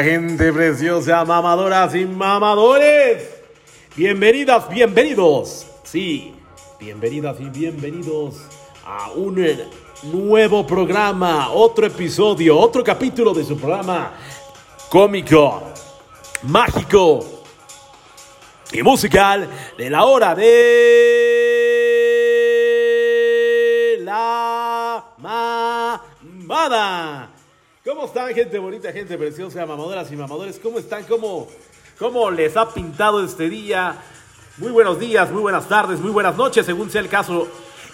gente preciosa, mamadoras y mamadores. Bienvenidas, bienvenidos. Sí, bienvenidas y bienvenidos a un nuevo programa, otro episodio, otro capítulo de su programa cómico, mágico y musical de la hora de ¿Cómo están, gente bonita, gente preciosa, mamadoras y mamadores? ¿Cómo están? ¿Cómo, ¿Cómo les ha pintado este día? Muy buenos días, muy buenas tardes, muy buenas noches, según sea el caso,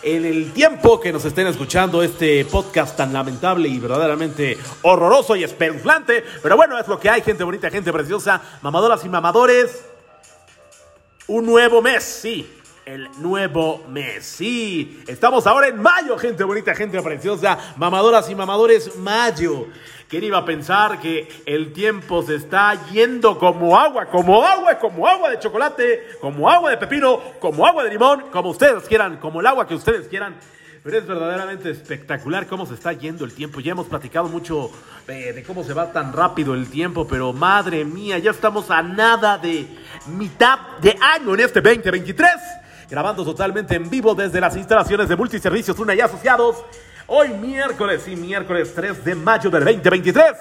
en el tiempo que nos estén escuchando este podcast tan lamentable y verdaderamente horroroso y espeluznante. Pero bueno, es lo que hay, gente bonita, gente preciosa, mamadoras y mamadores. Un nuevo mes, sí. El nuevo mes, sí. Estamos ahora en mayo, gente bonita, gente preciosa, mamadoras y mamadores, mayo. ¿Quién iba a pensar que el tiempo se está yendo como agua, como agua, como agua de chocolate, como agua de pepino, como agua de limón, como ustedes quieran, como el agua que ustedes quieran? Pero es verdaderamente espectacular cómo se está yendo el tiempo. Ya hemos platicado mucho eh, de cómo se va tan rápido el tiempo, pero madre mía, ya estamos a nada de mitad de año en este 2023. Grabando totalmente en vivo desde las instalaciones de Multiservicios Una y Asociados. Hoy miércoles, sí, miércoles 3 de mayo del 2023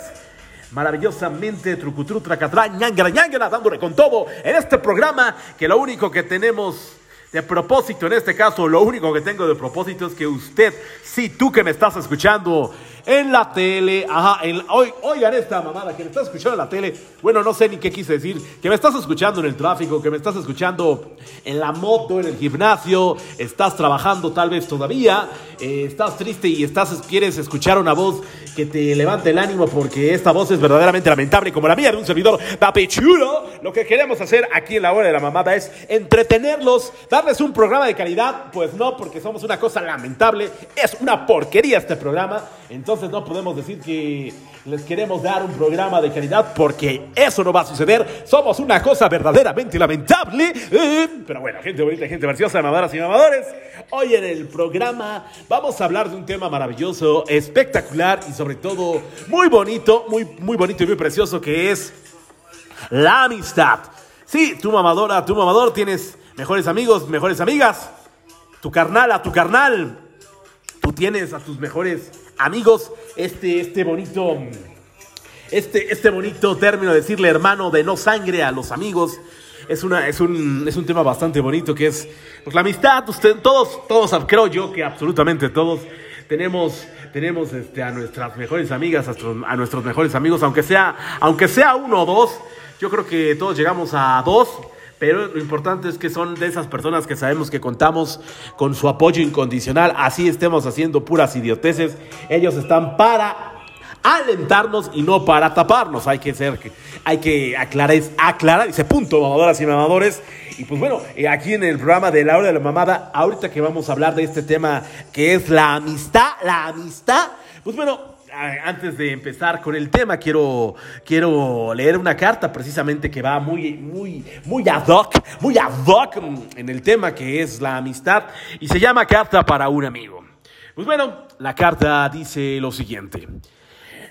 maravillosamente trucutru, tracatrá, ñangara, ñangara, dándole con todo en este programa que lo único que tenemos de propósito, en este caso, lo único que tengo de propósito es que usted, sí, tú que me estás escuchando en la tele, ajá, en- oy- oigan esta mamada, que me estás escuchando en la tele, bueno, no sé ni qué quise decir, que me estás escuchando en el tráfico, que me estás escuchando en la moto, en el gimnasio, estás trabajando tal vez todavía, eh, estás triste y estás, quieres escuchar una voz que te levante el ánimo porque esta voz es verdaderamente lamentable como la mía de un servidor papichulo. Lo que queremos hacer aquí en la hora de la mamada es entretenerlos, darles un programa de calidad. Pues no, porque somos una cosa lamentable. Es una porquería este programa. Entonces no podemos decir que les queremos dar un programa de calidad porque eso no va a suceder. Somos una cosa verdaderamente lamentable. Eh, Pero bueno, gente bonita, gente preciosa, mamadoras y mamadores. Hoy en el programa vamos a hablar de un tema maravilloso, espectacular y sobre todo muy bonito, muy, muy bonito y muy precioso que es la amistad. Sí, tu mamadora, tu mamador, tienes mejores amigos, mejores amigas. Tu carnal, a tu carnal. Tú tienes a tus mejores amigos este, este bonito, este, este bonito término de decirle hermano de no sangre a los amigos. Es, una, es, un, es un tema bastante bonito que es pues, la amistad. Usted, todos, todos, creo yo que absolutamente todos tenemos, tenemos este, a nuestras mejores amigas, a nuestros, a nuestros mejores amigos, aunque sea, aunque sea uno o dos. Yo creo que todos llegamos a dos. Pero lo importante es que son de esas personas que sabemos que contamos con su apoyo incondicional. Así estemos haciendo puras idioteces. Ellos están para alentarnos y no para taparnos. Hay que ser, hay que aclarar, aclarar ese punto, mamadoras y mamadores. Y pues bueno, eh, aquí en el programa de la hora de la mamada, ahorita que vamos a hablar de este tema que es la amistad, la amistad, pues bueno, antes de empezar con el tema, quiero, quiero leer una carta precisamente que va muy, muy, muy ad hoc, muy ad hoc en el tema que es la amistad y se llama Carta para un amigo. Pues bueno, la carta dice lo siguiente.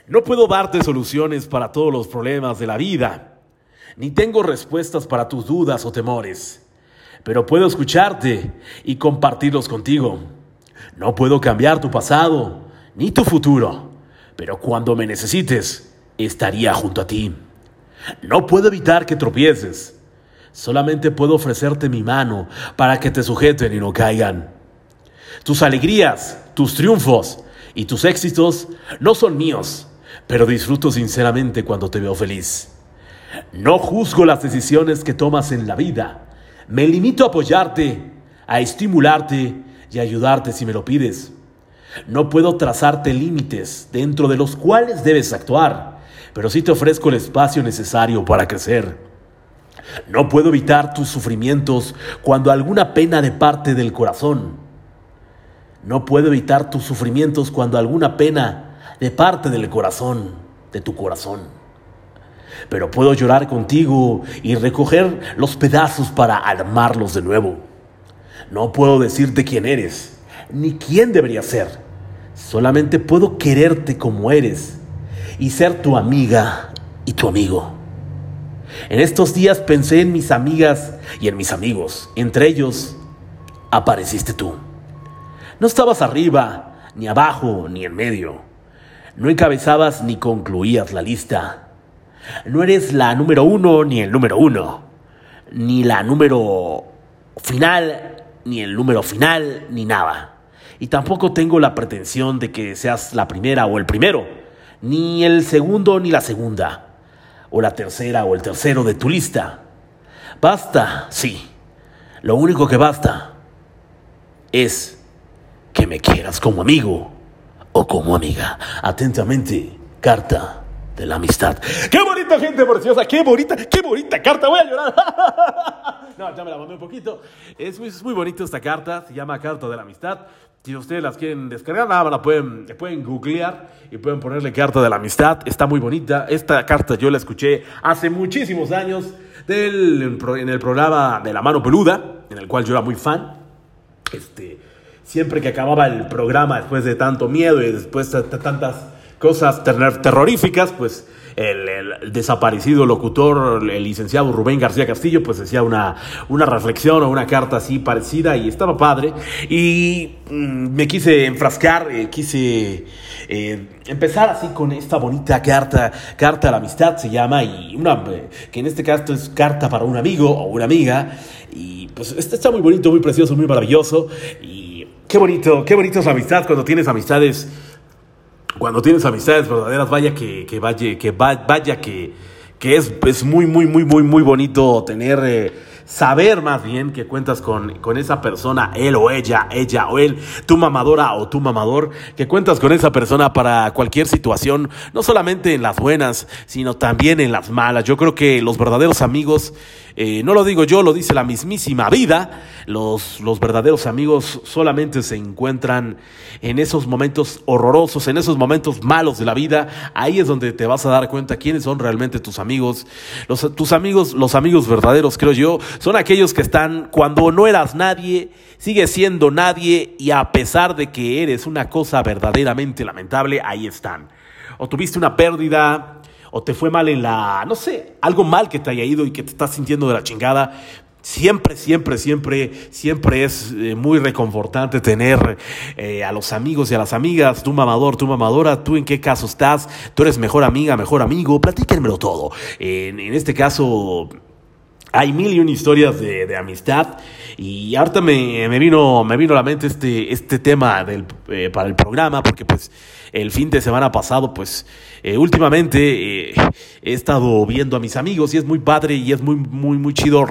No puedo darte soluciones para todos los problemas de la vida, ni tengo respuestas para tus dudas o temores, pero puedo escucharte y compartirlos contigo. No puedo cambiar tu pasado ni tu futuro, pero cuando me necesites, estaría junto a ti. No puedo evitar que tropieces, solamente puedo ofrecerte mi mano para que te sujeten y no caigan. Tus alegrías, tus triunfos y tus éxitos no son míos, pero disfruto sinceramente cuando te veo feliz. No juzgo las decisiones que tomas en la vida. Me limito a apoyarte, a estimularte y a ayudarte si me lo pides. No puedo trazarte límites dentro de los cuales debes actuar, pero sí te ofrezco el espacio necesario para crecer. No puedo evitar tus sufrimientos cuando alguna pena de parte del corazón. No puedo evitar tus sufrimientos cuando alguna pena de parte del corazón, de tu corazón. Pero puedo llorar contigo y recoger los pedazos para armarlos de nuevo. No puedo decirte quién eres, ni quién debería ser. Solamente puedo quererte como eres y ser tu amiga y tu amigo. En estos días pensé en mis amigas y en mis amigos. Entre ellos apareciste tú. No estabas arriba, ni abajo, ni en medio. No encabezabas ni concluías la lista. No eres la número uno ni el número uno. Ni la número final, ni el número final, ni nada. Y tampoco tengo la pretensión de que seas la primera o el primero, ni el segundo ni la segunda, o la tercera o el tercero de tu lista. Basta, sí. Lo único que basta es que me quieras como amigo o como amiga. Atentamente, carta de la amistad. ¡Qué bonita gente preciosa! ¡Qué bonita, qué bonita carta! Voy a llorar. No, ya me la mamé un poquito. Es muy, es muy bonita esta carta. Se llama Carta de la Amistad. Si ustedes las quieren descargar, nada, la pueden, pueden googlear y pueden ponerle Carta de la Amistad. Está muy bonita. Esta carta yo la escuché hace muchísimos años del, en el programa de La Mano Peluda, en el cual yo era muy fan. Este, siempre que acababa el programa, después de tanto miedo y después de tantas cosas terroríficas, pues el, desaparecido locutor, el licenciado Rubén García Castillo, pues decía una, una reflexión o una carta así parecida y estaba padre. Y mm, me quise enfrascar, eh, quise eh, empezar así con esta bonita carta, carta a la amistad se llama, y una, eh, que en este caso es carta para un amigo o una amiga. Y pues este está muy bonito, muy precioso, muy maravilloso. Y qué bonito, qué bonito es la amistad cuando tienes amistades cuando tienes amistades verdaderas, vaya que, que vaya, que, vaya que, que es, es muy, muy, muy, muy, muy bonito tener, eh, saber más bien que cuentas con, con esa persona, él o ella, ella o él, tu mamadora o tu mamador, que cuentas con esa persona para cualquier situación, no solamente en las buenas, sino también en las malas. Yo creo que los verdaderos amigos eh, no lo digo yo, lo dice la mismísima vida. Los, los verdaderos amigos solamente se encuentran en esos momentos horrorosos, en esos momentos malos de la vida. Ahí es donde te vas a dar cuenta quiénes son realmente tus amigos. Los, tus amigos, los amigos verdaderos, creo yo, son aquellos que están cuando no eras nadie, sigues siendo nadie y a pesar de que eres una cosa verdaderamente lamentable, ahí están. O tuviste una pérdida, o te fue mal en la, no sé, algo mal que te haya ido y que te estás sintiendo de la chingada, siempre, siempre, siempre, siempre es eh, muy reconfortante tener eh, a los amigos y a las amigas, tu mamador, tu mamadora, tú en qué caso estás, tú eres mejor amiga, mejor amigo, platíquenmelo todo. en este caso, hay mil y una historias de, de amistad y ahorita me, me, vino, me vino a la mente este, este tema del, eh, para el programa porque pues el fin de semana pasado pues eh, últimamente eh, he estado viendo a mis amigos y es muy padre y es muy, muy, muy chido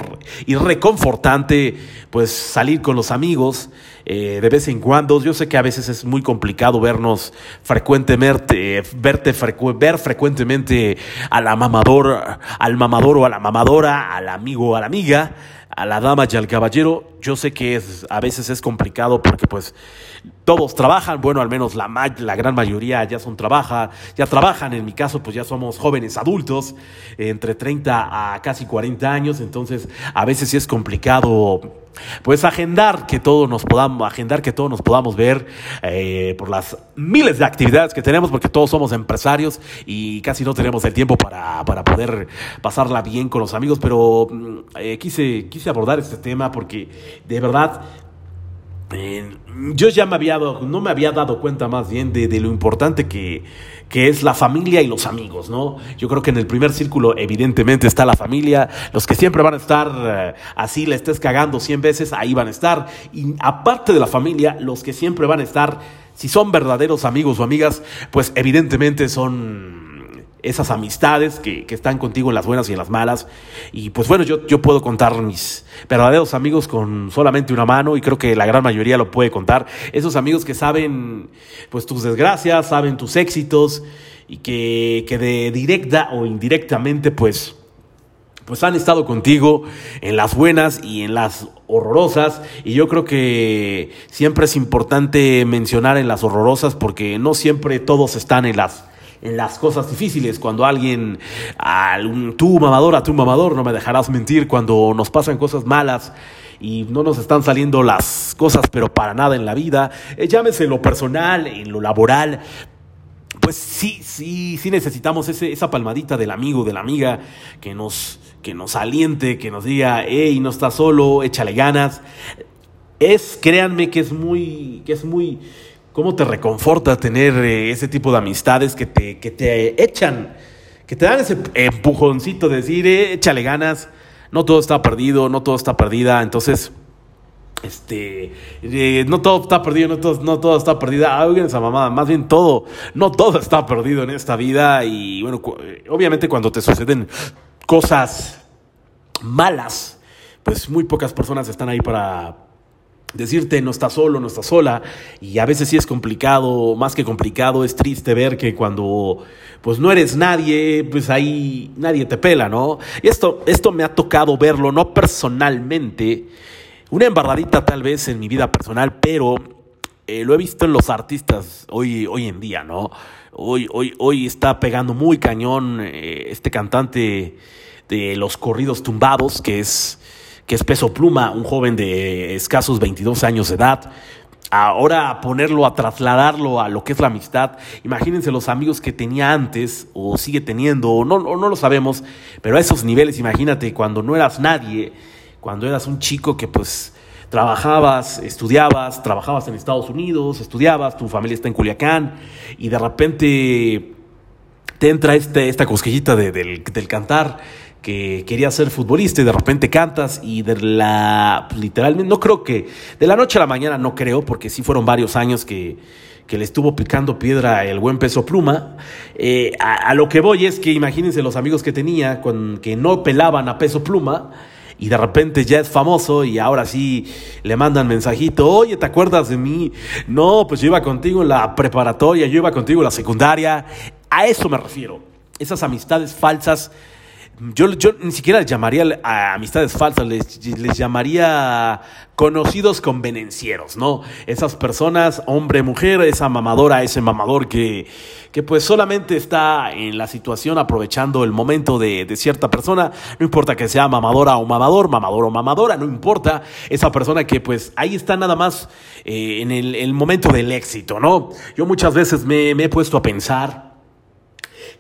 y reconfortante pues salir con los amigos eh, de vez en cuando. Yo sé que a veces es muy complicado vernos frecuentemente, verte ver frecuentemente a la mamador, al mamador o a la mamadora, al amigo o a la amiga, a la dama y al caballero. Yo sé que es, a veces es complicado porque pues todos trabajan, bueno, al menos la, la gran mayoría ya son trabaja, ya trabajan, en mi caso pues ya somos jóvenes adultos, entre 30 a casi 40 años, entonces a veces sí es complicado pues agendar que todos nos podamos, agendar que todos nos podamos ver eh, por las miles de actividades que tenemos, porque todos somos empresarios y casi no tenemos el tiempo para, para poder pasarla bien con los amigos, pero mm, eh, quise, quise abordar este tema porque de verdad yo ya me había dado, no me había dado cuenta más bien de, lo importante que, que, es la familia y los amigos, ¿no? Yo creo que en el primer círculo evidentemente está la familia, los que siempre van a estar eh, así, le estés cagando 100 veces, ahí van a estar. Y aparte de la familia, los que siempre van a estar, si son verdaderos amigos o amigas, pues evidentemente son esas amistades que, que, están contigo en las buenas y en las malas. Y pues bueno, yo, yo puedo contar mis verdaderos amigos con solamente una mano y creo que la gran mayoría lo puede contar. Esos amigos que saben pues tus desgracias, saben tus éxitos y que, que de directa o indirectamente pues pues han estado contigo en las buenas y en las horrorosas y yo creo que siempre es importante mencionar en las horrorosas porque no siempre todos están en las en las cosas difíciles, cuando alguien, tú mamador, a tu mamador, no me dejarás mentir, cuando nos pasan cosas malas y no nos están saliendo las cosas, pero para nada en la vida, eh, llámese lo personal, en lo laboral, pues sí, sí, sí necesitamos ese, esa palmadita del amigo, de la amiga, que nos, que nos aliente, que nos diga, hey, no estás solo, échale ganas. Es, créanme que es muy, que es muy, cómo te reconforta tener eh, ese tipo de amistades que te, que te echan, que te dan ese empujoncito de decir, eh, échale ganas, no todo está perdido, no todo está perdida, entonces este, eh, no todo está perdido, no todo, no todo está perdida. Ah, esa mamada, más bien todo, no todo está perdido en esta vida. Y bueno, obviamente cuando te suceden cosas malas, pues muy pocas personas están ahí para decirte no estás solo, no estás sola. Y a veces sí es complicado, más que complicado, es triste ver que cuando pues no eres nadie, pues ahí nadie te pela, ¿no? Y esto, esto me ha tocado verlo, no personalmente una embarradita tal vez en mi vida personal, pero eh, lo he visto en los artistas hoy, hoy en día, ¿no? Hoy, hoy, hoy está pegando muy cañón eh, este cantante de los corridos tumbados, que es, que es Peso Pluma, un joven de escasos 22 años de edad. Ahora ponerlo a trasladarlo a lo que es la amistad, imagínense los amigos que tenía antes o sigue teniendo, o no, no lo sabemos, pero a esos niveles, imagínate cuando no eras nadie cuando eras un chico que pues trabajabas, estudiabas, trabajabas en Estados Unidos, estudiabas, tu familia está en Culiacán y de repente te entra este, esta cosquillita del, cantar que quería ser futbolista y de repente cantas y de la literalmente no creo que de la noche a la mañana no creo porque sí fueron varios años que, le estuvo picando piedra el buen peso pluma. Eh, a, lo que voy es que imagínense los amigos que tenía con, que no pelaban a peso pluma y de repente ya es famoso y ahora sí le mandan mensajito, oye, ¿te acuerdas de mí? No, pues yo iba contigo en la preparatoria, yo iba contigo en la secundaria. A eso me refiero. Esas amistades falsas yo, yo ni siquiera les llamaría a amistades falsas, les, les, llamaría conocidos convenencieros, ¿no? Esas personas, hombre, mujer, esa mamadora, ese mamador que, que pues solamente está en la situación aprovechando el momento de, de, cierta persona, no importa que sea mamadora o mamador, mamador o mamadora, no importa, esa persona que pues ahí está nada más eh, en el, el, momento del éxito, ¿no? Yo muchas veces me, me he puesto a pensar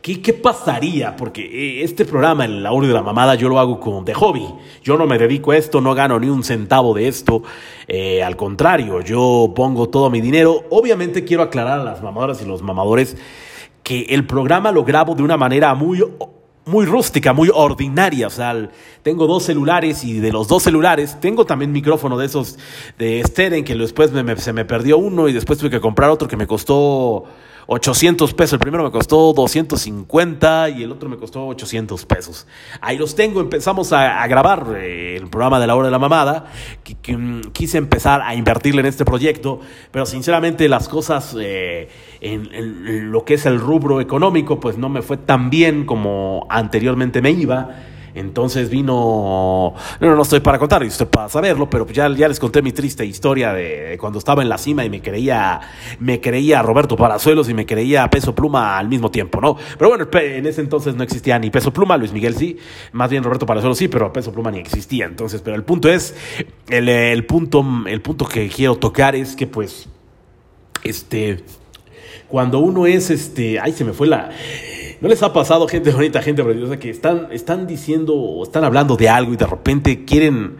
¿Qué, pasaría? Porque eh, este programa, el hora de la mamada, yo lo hago como de hobby. Yo no me dedico a esto, no gano ni un centavo de esto. Eh, al contrario, yo pongo todo mi dinero. Obviamente quiero aclarar a las mamadoras y los mamadores que el programa lo grabo de una manera muy muy rústica, muy ordinaria. O sea, tengo dos celulares y de los dos celulares tengo también micrófono de esos de Steren que después se me perdió uno y después tuve que comprar otro que me costó 800 pesos. El primero me costó 250 y el otro me costó 800 pesos. Ahí los tengo. Empezamos a, grabar eh, el programa de la hora de la mamada. Quise empezar a invertirle en este proyecto, pero sinceramente las cosas eh, en lo que es el rubro económico, pues no me fue tan bien como anteriormente me iba. Entonces vino, no, no estoy para contar, estoy para saberlo, pero ya, ya les conté mi triste historia de cuando estaba en la cima y me creía, me creía Roberto Parazuelos y me creía Peso Pluma al mismo tiempo, ¿no? Pero bueno, en ese entonces no existía ni Peso Pluma, Luis Miguel sí, más bien Roberto Parazuelos sí, pero Peso Pluma ni existía. Entonces, pero el punto es, el, el punto, el punto que quiero tocar es que pues, este, cuando uno es, este, ay, se me fue la ¿No les ha pasado gente bonita, gente preciosa, que están, están diciendo o están hablando de algo y de repente quieren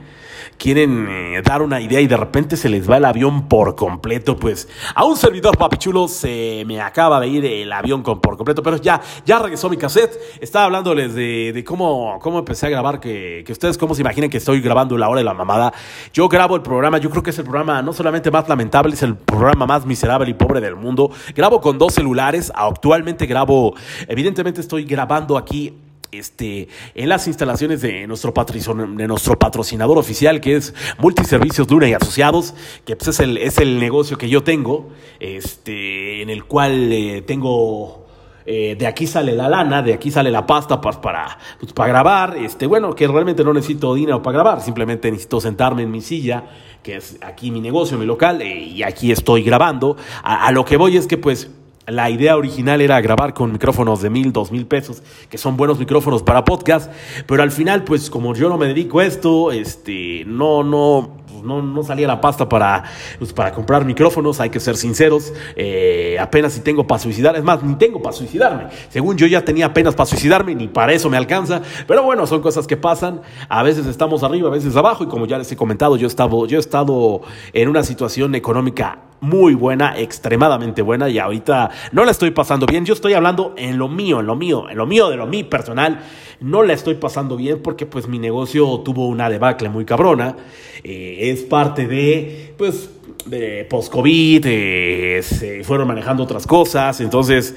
quieren eh, dar una idea y de repente se les va el avión por completo, pues a un servidor papichulo se me acaba de ir el avión con, por completo, pero ya, ya regresó mi cassette. Estaba hablándoles de, cómo, cómo empecé a grabar, que, que ustedes cómo se imaginan que estoy grabando la hora de la mamada. Yo grabo el programa, yo creo que es el programa no solamente más lamentable, es el programa más miserable y pobre del mundo. Grabo con dos celulares, actualmente grabo, evidentemente estoy grabando aquí este, en las instalaciones de nuestro, de nuestro patrocinador oficial, que es Multiservicios Luna y Asociados, que pues, es, el, es el negocio que yo tengo, este, en el cual eh, tengo eh, de aquí sale la lana, de aquí sale la pasta para, para, pues, para grabar. Este, bueno, que realmente no necesito dinero para grabar, simplemente necesito sentarme en mi silla, que es aquí mi negocio, mi local, eh, y aquí estoy grabando. A lo que voy es que pues la idea original era grabar con micrófonos de mil, dos mil pesos, que son buenos micrófonos para podcast, pero al final, pues como yo no me dedico a esto, este, no, no, pues, no, no salía la pasta para, pues, para comprar micrófonos, hay que ser sinceros, eh, apenas si tengo para suicidar, es más, ni tengo para suicidarme, según yo ya tenía apenas para suicidarme, ni para eso me alcanza, pero bueno, son cosas que pasan, a veces estamos arriba, a veces abajo, y como ya les he comentado, yo he estado, yo he estado en una situación económica muy buena, extremadamente buena y ahorita no la estoy pasando bien. Yo estoy hablando en lo mío, en lo mío, en lo mío de lo mío personal. No la estoy pasando bien porque pues mi negocio tuvo una debacle muy cabrona. Eh, es parte de pues de post-COVID, eh, se fueron manejando otras cosas, entonces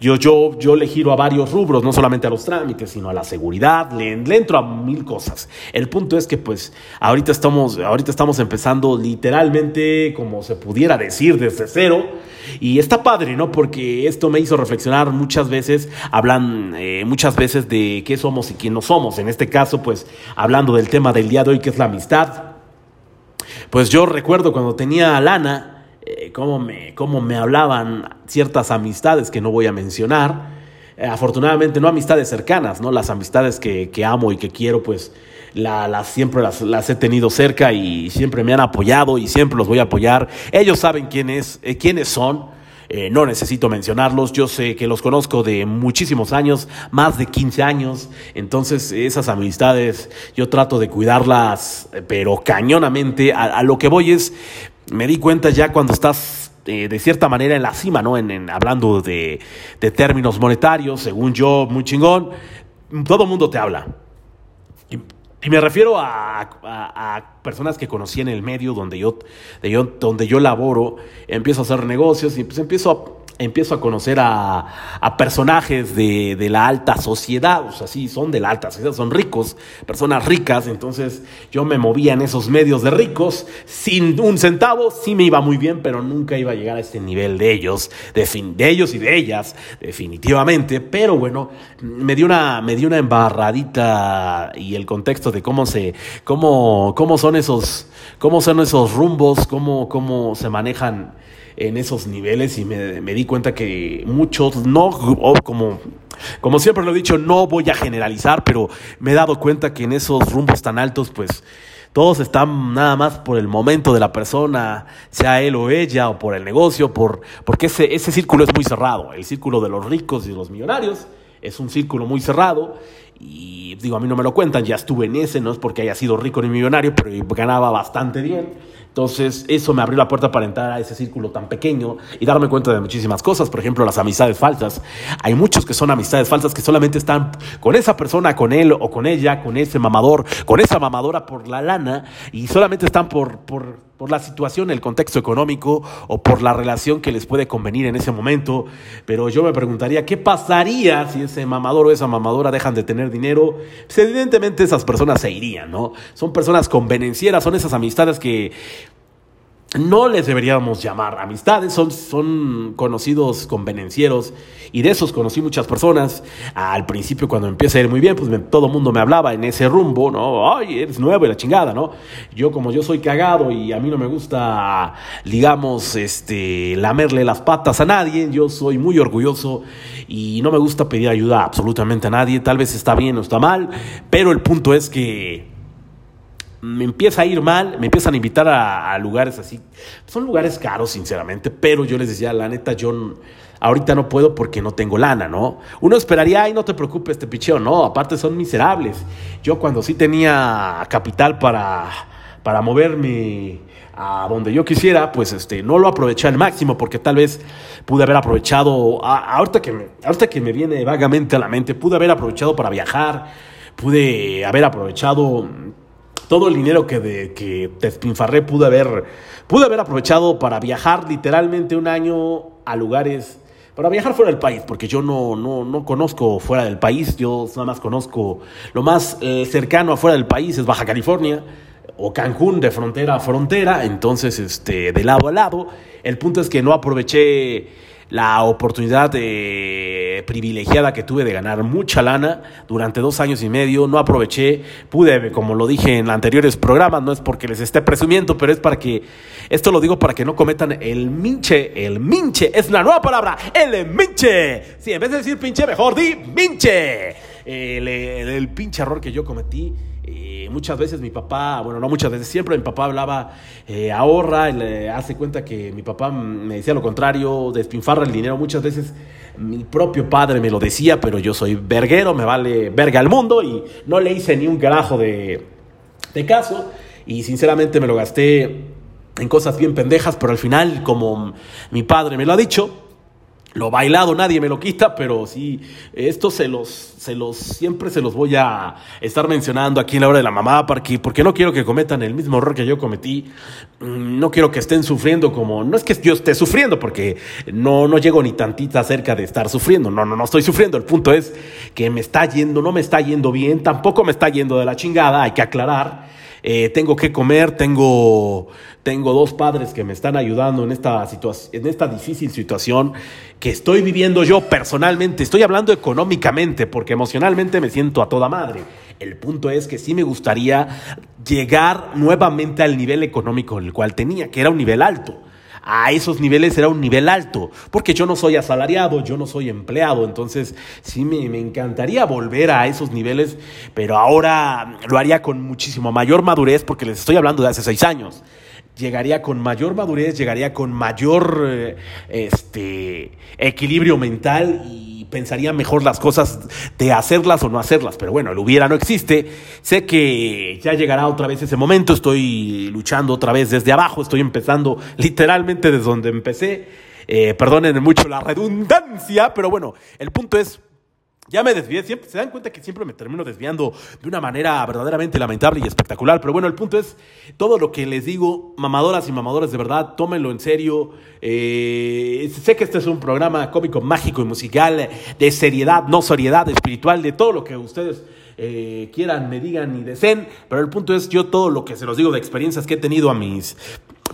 yo, yo, yo le giro a varios rubros, no solamente a los trámites, sino a la seguridad, le, le, entro a mil cosas. El punto es que pues ahorita estamos, ahorita estamos empezando literalmente, como se pudiera decir, desde cero, y está padre, ¿no? Porque esto me hizo reflexionar muchas veces, hablan eh, muchas veces de qué somos y quién no somos, en este caso pues hablando del tema del día de hoy que es la amistad, pues yo recuerdo cuando tenía lana, eh, cómo, me, cómo me hablaban ciertas amistades que no voy a mencionar. Eh, afortunadamente no amistades cercanas, ¿no? Las amistades que, que amo y que quiero, pues la, siempre las, las, he tenido cerca y siempre me han apoyado y siempre los voy a apoyar. Ellos saben quién es, eh, quiénes son. Eh, no necesito mencionarlos, yo sé que los conozco de muchísimos años, más de 15 años, entonces esas amistades yo trato de cuidarlas, pero cañonamente, a, lo que voy es, me di cuenta ya cuando estás eh, de cierta manera en la cima, ¿no? En, hablando de, de, términos monetarios, según yo, muy chingón, todo el mundo te habla. Y me refiero a, a, personas que conocí en el medio donde yo, de yo, donde yo laboro, empiezo a hacer negocios y pues empiezo a empiezo a conocer a, personajes de, de, la alta sociedad, o sea, sí, son de la alta sociedad, son ricos, personas ricas, entonces yo me movía en esos medios de ricos, sin un centavo, sí me iba muy bien, pero nunca iba a llegar a este nivel de ellos, de, fin, de ellos y de ellas, definitivamente, pero bueno, me dio una, me dio una embarradita y el contexto de cómo se, cómo, cómo son esos, cómo son esos rumbos, cómo, cómo se manejan en esos niveles y me, di cuenta que muchos, no como, como siempre lo he dicho, no voy a generalizar, pero me he dado cuenta que en esos rumbos tan altos, pues todos están nada más por el momento de la persona, sea él o ella, o por el negocio, por, porque ese, ese círculo es muy cerrado, el círculo de los ricos y los millonarios es un círculo muy cerrado y digo, a mí no me lo cuentan, ya estuve en ese, no es porque haya sido rico ni millonario, pero ganaba bastante bien. Entonces, eso me abrió la puerta para entrar a ese círculo tan pequeño y darme cuenta de muchísimas cosas. Por ejemplo, las amistades falsas. Hay muchos que son amistades falsas que solamente están con esa persona, con él o con ella, con ese mamador, con esa mamadora por la lana y solamente están por, por, por la situación, el contexto económico o por la relación que les puede convenir en ese momento. Pero yo me preguntaría, ¿qué pasaría si ese mamador o esa mamadora dejan de tener dinero? Pues evidentemente esas personas se irían, ¿no? Son personas convenencieras, son esas amistades que no les deberíamos llamar amistades, son, son conocidos convenencieros y de esos conocí muchas personas. Al principio cuando empieza a ir muy bien, pues todo el mundo me hablaba en ese rumbo, ¿no? Ay, eres nuevo y la chingada, ¿no? Yo como yo soy cagado y a mí no me gusta, digamos, este, lamerle las patas a nadie, yo soy muy orgulloso y no me gusta pedir ayuda absolutamente a nadie, tal vez está bien o está mal, pero el punto es que me empieza a ir mal, me empiezan a invitar a, lugares así. Son lugares caros, sinceramente, pero yo les decía, la neta, yo ahorita no puedo porque no tengo lana, ¿no? Uno esperaría, ay, no te preocupes, este picheo, no, aparte son miserables. Yo cuando sí tenía capital para, para moverme a donde yo quisiera, pues este, no lo aproveché al máximo porque tal vez pude haber aprovechado, ahorita, que me, ahorita que me viene vagamente a la mente, pude haber aprovechado para viajar, pude haber aprovechado todo el dinero que, de, que despinfarré pude haber, pude haber aprovechado para viajar literalmente un año a lugares, para viajar fuera del país, porque yo no, no, no conozco fuera del país, yo nada más conozco lo más eh, cercano afuera del país es Baja California o Cancún de frontera a frontera, entonces este, de lado a lado. El punto es que no aproveché la oportunidad eh, privilegiada que tuve de ganar mucha lana durante dos años y medio. No aproveché, pude, como lo dije en anteriores programas, no es porque les esté presumiendo, pero es para que, esto lo digo para que no cometan el minche, el minche, es la nueva palabra, el minche. Sí, en vez de decir pinche, mejor di minche. El, el, el pinche error que yo cometí eh, muchas veces mi papá, bueno, no muchas veces, siempre mi papá hablaba, eh, ahorra, le hace cuenta que mi papá me decía lo contrario, despinfarra el dinero. Muchas veces mi propio padre me lo decía, pero yo soy verguero, me vale verga al mundo y no le hice ni un carajo de, de caso. Y sinceramente me lo gasté en cosas bien pendejas, pero al final, como mi padre me lo ha dicho, lo bailado nadie me lo quita, pero sí, esto se los, se los, siempre se los voy a estar mencionando aquí en la hora de la mamá, porque, porque no quiero que cometan el mismo error que yo cometí, mm, no quiero que estén sufriendo como, no es que yo esté sufriendo, porque no, no llego ni tantita cerca de estar sufriendo, no, no, no estoy sufriendo, el punto es que me está yendo, no me está yendo bien, tampoco me está yendo de la chingada, hay que aclarar, eh, tengo que comer, tengo, tengo dos padres que me están ayudando en esta, en esta difícil situación que estoy viviendo yo personalmente. Estoy hablando económicamente, porque emocionalmente me siento a toda madre. El punto es que sí me gustaría llegar nuevamente al nivel económico el cual tenía, que era un nivel alto a esos niveles era un nivel alto, porque yo no soy asalariado, yo no soy empleado, entonces sí me, me, encantaría volver a esos niveles, pero ahora lo haría con muchísimo mayor madurez, porque les estoy hablando de hace seis años llegaría con mayor madurez, llegaría con mayor eh, este, equilibrio mental y pensaría mejor las cosas de hacerlas o no hacerlas. Pero bueno, el hubiera no existe. Sé que ya llegará otra vez ese momento. Estoy luchando otra vez desde abajo. Estoy empezando literalmente desde donde empecé. Eh, perdonen mucho la redundancia, pero bueno, el punto es ya me desvié, siempre, se dan cuenta que siempre me termino desviando de una manera verdaderamente lamentable y espectacular. Pero bueno, el punto es, todo lo que les digo, mamadoras y mamadores de verdad, tómenlo en serio. Eh, sé que este es un programa cómico, mágico y musical, de seriedad, no seriedad, espiritual, de todo lo que ustedes eh, quieran, me digan y deseen. Pero el punto es, yo todo lo que se los digo de experiencias que he tenido a mis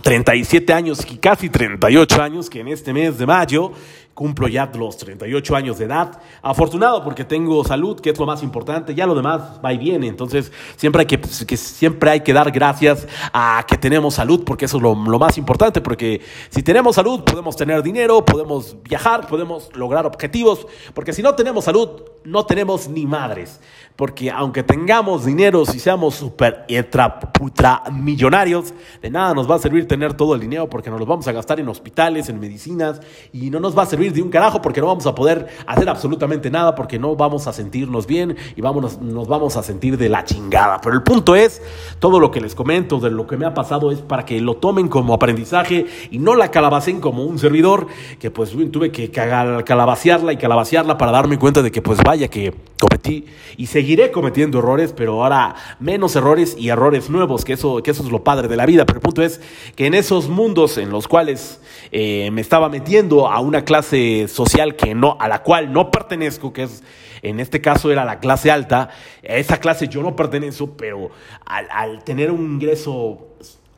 37 años y casi 38 años, que en este mes de mayo cumplo ya los 38 años de edad. Afortunado porque tengo salud, que es lo más importante, ya lo demás va y viene. Entonces, siempre hay que, que siempre hay que dar gracias a que tenemos salud, porque eso es lo, lo, más importante, porque si tenemos salud podemos tener dinero, podemos viajar, podemos lograr objetivos, porque si no tenemos salud, no tenemos ni madres. Porque aunque tengamos dinero, si seamos super ultra, ultra millonarios, de nada nos va a servir tener todo el dinero porque nos lo vamos a gastar en hospitales, en medicinas, y no nos va a servir de un carajo porque no vamos a poder hacer absolutamente nada porque no vamos a sentirnos bien y vamos, nos vamos a sentir de la chingada. Pero el punto es, todo lo que les comento de lo que me ha pasado es para que lo tomen como aprendizaje y no la calabacen como un servidor que pues tuve que calabacearla y calabacearla para darme cuenta de que pues vaya que cometí y seguiré cometiendo errores, pero ahora menos errores y errores nuevos, que eso, que eso es lo padre de la vida. Pero el punto es que en esos mundos en los cuales eh, me estaba metiendo a una clase social que no, a la cual no pertenezco, que es en este caso era la clase alta, a esa clase yo no pertenezco, pero al, tener un ingreso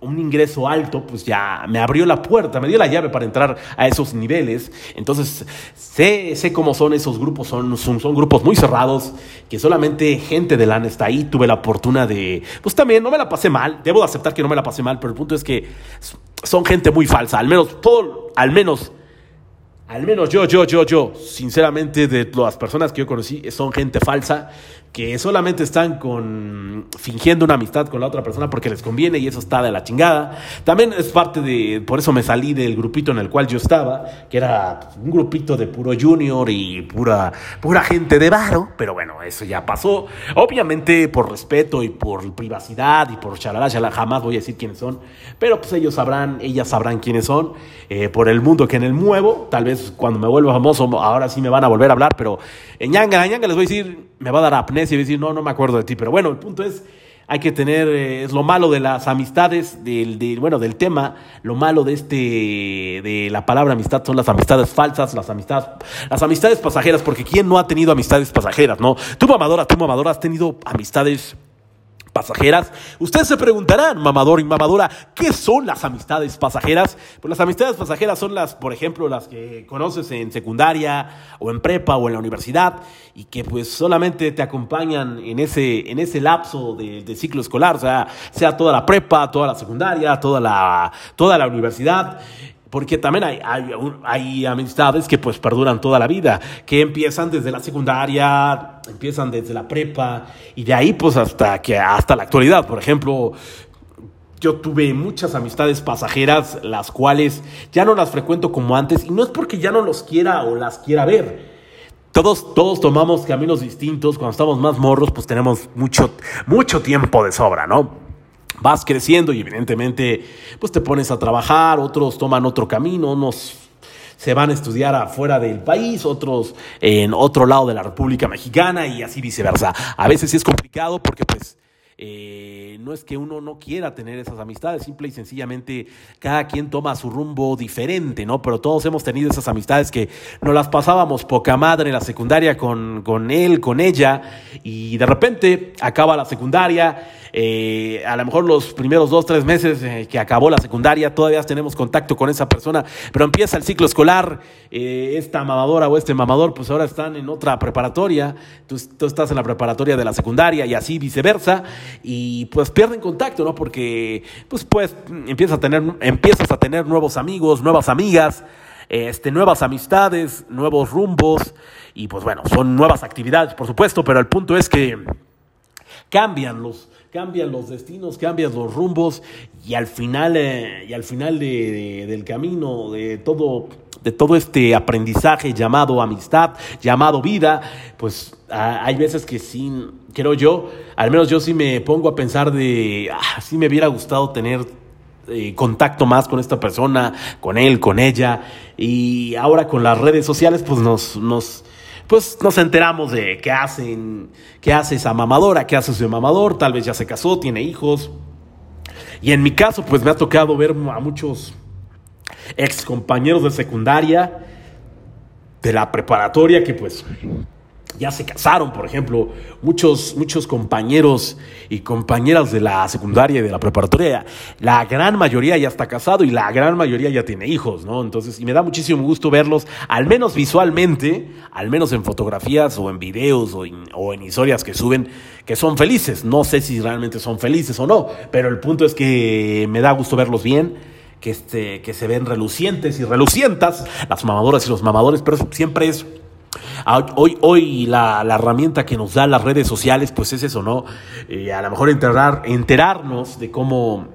un ingreso alto, pues ya me abrió la puerta, me dio la llave para entrar a esos niveles. Entonces, sé, sé cómo son esos grupos, son, son, son, grupos muy cerrados, que solamente gente de LAN está ahí. Tuve la fortuna de, pues también no me la pasé mal, debo de aceptar que no me la pasé mal, pero el punto es que son gente muy falsa, al menos todo, al menos al menos yo, yo, yo, yo, sinceramente, de las personas que yo conocí, son gente falsa que solamente están con fingiendo una amistad con la otra persona porque les conviene y eso está de la chingada. También es parte de, por eso me salí del grupito en el cual yo estaba, que era un grupito de puro junior y pura, pura gente de varo, pero bueno, eso ya pasó. Obviamente por respeto y por privacidad y por chalala, jamás voy a decir quiénes son, pero pues ellos sabrán, ellas sabrán quiénes son, eh, por el mundo que en el muevo, tal vez cuando me vuelva famoso, ahora sí me van a volver a hablar, pero en ñanga, en ñanga les voy a decir, me va a dar y decir, no, no me acuerdo de ti. Pero bueno, el punto es, hay que tener, eh, es lo malo de las amistades, del, de, bueno, del tema, lo malo de este, de la palabra amistad son las amistades falsas, las amistades, las amistades pasajeras, porque ¿quién no ha tenido amistades pasajeras, no? Tú mamadora, tú mamadora, has tenido amistades pasajeras. Ustedes se preguntarán, mamador y mamadora, ¿qué son las amistades pasajeras? Pues las amistades pasajeras son las, por ejemplo, las que conoces en secundaria o en prepa o en la universidad y que pues solamente te acompañan en ese, en ese lapso de, ciclo escolar, o sea, sea toda la prepa, toda la secundaria, toda la, toda la universidad porque también hay, hay, amistades que pues perduran toda la vida, que empiezan desde la secundaria, empiezan desde la prepa y de ahí pues hasta que hasta la actualidad. Por ejemplo, yo tuve muchas amistades pasajeras, las cuales ya no las frecuento como antes y no es porque ya no los quiera o las quiera ver. Todos, todos tomamos caminos distintos, cuando estamos más morros pues tenemos mucho, mucho tiempo de sobra, ¿no? Vas creciendo y evidentemente pues te pones a trabajar, otros toman otro camino, unos se van a estudiar afuera del país, otros en otro lado de la República Mexicana y así viceversa. A veces es complicado porque pues eh, no es que uno no quiera tener esas amistades, simple y sencillamente cada quien toma su rumbo diferente, ¿no? Pero todos hemos tenido esas amistades que nos las pasábamos poca madre en la secundaria con, con él, con ella, y de repente acaba la secundaria eh, a lo mejor los primeros dos, tres meses eh, que acabó la secundaria, todavía tenemos contacto con esa persona, pero empieza el ciclo escolar, eh, esta mamadora o este mamador, pues ahora están en otra preparatoria, tú, tú, estás en la preparatoria de la secundaria y así viceversa, y pues pierden contacto, ¿no? Porque pues, pues empiezas a tener, empiezas a tener nuevos amigos, nuevas amigas, este, nuevas amistades, nuevos rumbos, y pues bueno, son nuevas actividades, por supuesto, pero el punto es que cambian los, cambian los destinos, cambian los rumbos y al final, eh, y al final de, del camino, de todo, de todo este aprendizaje llamado amistad, llamado vida, pues hay veces que sí, creo yo, al menos yo sí me pongo a pensar de, ah, sí me hubiera gustado tener eh, contacto más con esta persona, con él, con ella, y ahora con las redes sociales, pues nos, nos pues nos enteramos de qué hacen, qué hace esa mamadora, qué hace su mamador, tal vez ya se casó, tiene hijos. Y en mi caso, pues me ha tocado ver a muchos ex compañeros de secundaria, de la preparatoria, que pues ya se casaron, por ejemplo, muchos, muchos compañeros y compañeras de la secundaria y de la preparatoria, la gran mayoría ya está casado y la gran mayoría ya tiene hijos, ¿no? Entonces, y me da muchísimo gusto verlos, al menos visualmente, al menos en fotografías o en videos o en, historias que suben, que son felices. No sé si realmente son felices o no, pero el punto es que me da gusto verlos bien que, este, que se ven relucientes y relucientas, las mamadoras y los mamadores, pero siempre es hoy, hoy la, la, herramienta que nos da las redes sociales, pues es eso, ¿no? Eh, a lo mejor enterar, enterarnos de cómo,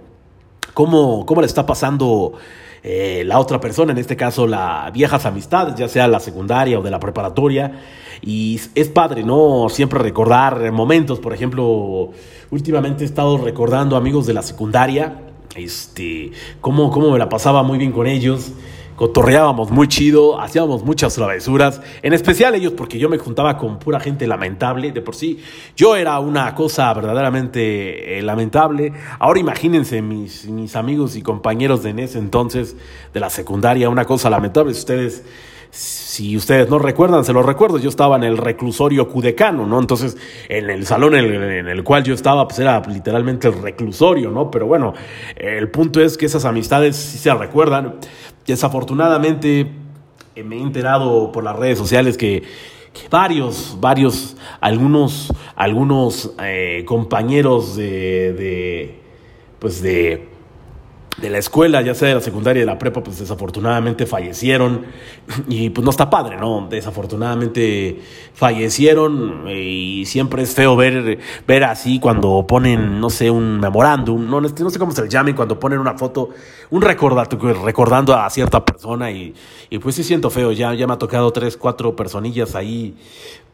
cómo, cómo le está pasando eh, la otra persona, en este caso las viejas amistades, ya sea la secundaria o de la preparatoria. Y es padre, ¿no? Siempre recordar momentos, por ejemplo, últimamente he estado recordando amigos de la secundaria, este, cómo, cómo me la pasaba muy bien con ellos cotorreábamos muy chido, hacíamos muchas travesuras, en especial ellos porque yo me juntaba con pura gente lamentable, de por sí yo era una cosa verdaderamente eh, lamentable. Ahora imagínense mis, amigos y compañeros de en ese entonces de la secundaria, una cosa lamentable, ustedes si ustedes no recuerdan, se lo recuerdo, yo estaba en el reclusorio cudecano, ¿no? Entonces, en el salón en el, cual yo estaba, pues era literalmente el reclusorio, ¿no? Pero bueno, el punto es que esas amistades sí se recuerdan. Desafortunadamente eh, me he enterado por las redes sociales que, varios, varios, algunos, algunos eh, compañeros de, de, pues de de la escuela, ya sea de la secundaria y de la prepa, pues desafortunadamente fallecieron y pues no está padre, ¿no? Desafortunadamente fallecieron y siempre es feo ver, ver así cuando ponen, no sé, un memorándum, no, no sé cómo se le llame, cuando ponen una foto, un recordando a cierta persona y, y pues sí siento feo, ya, ya me ha tocado tres, cuatro personillas ahí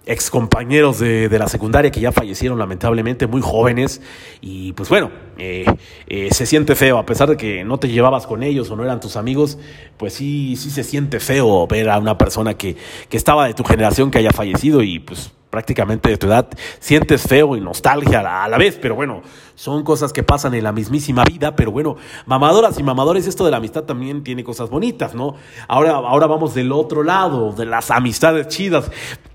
ex compañeros de, de, la secundaria que ya fallecieron lamentablemente, muy jóvenes, y pues bueno, eh, eh, se siente feo, a pesar de que no te llevabas con ellos o no eran tus amigos, pues sí, sí se siente feo ver a una persona que, que estaba de tu generación que haya fallecido y pues prácticamente de tu edad, sientes feo y nostalgia a la, vez, pero bueno, son cosas que pasan en la mismísima vida, pero bueno, mamadoras y mamadores, esto de la amistad también tiene cosas bonitas, ¿no? Ahora, ahora vamos del otro lado, de las amistades chidas,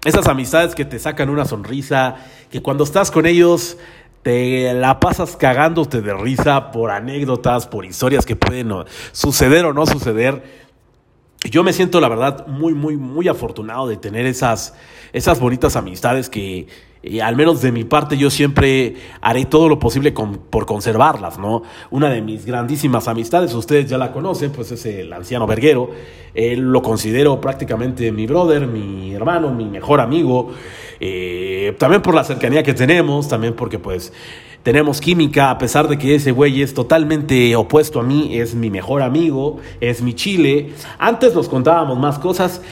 esas amistades que te sacan una sonrisa, que cuando estás con ellos te la pasas cagándote de risa por anécdotas, por historias que pueden suceder o no suceder. Yo me siento, la verdad, muy, muy, muy afortunado de tener esas, esas bonitas amistades que, eh, al menos de mi parte, yo siempre haré todo lo posible por conservarlas, ¿no? Una de mis grandísimas amistades, ustedes ya la conocen, pues es el anciano Verguero. Él lo considero prácticamente mi brother, mi hermano, mi mejor amigo. Eh, también por la cercanía que tenemos, también porque pues tenemos química, a pesar de que ese güey es totalmente opuesto a mí, es mi mejor amigo, es mi chile. Antes nos contábamos más cosas,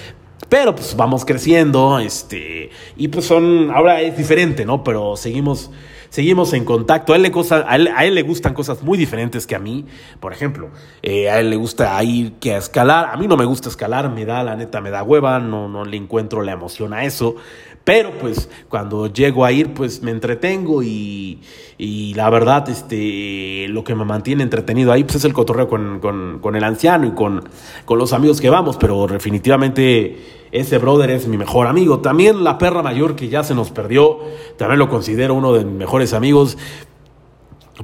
pero pues vamos creciendo, este, y pues son, ahora es diferente, ¿no? Pero seguimos, seguimos en contacto. A él, le a, él, le gustan cosas muy diferentes que a mí. Por ejemplo, eh, a él le gusta ir que a escalar. A mí no me gusta escalar, me da, la neta, me da hueva, no, no le encuentro la emoción a eso. Pero pues cuando llego a ir, pues me entretengo y, y la verdad, este, lo que me mantiene entretenido ahí, pues es el cotorreo con, con, con el anciano y con, con los amigos que vamos. Pero definitivamente ese brother es mi mejor amigo. También la perra mayor que ya se nos perdió, también lo considero uno de mis mejores amigos.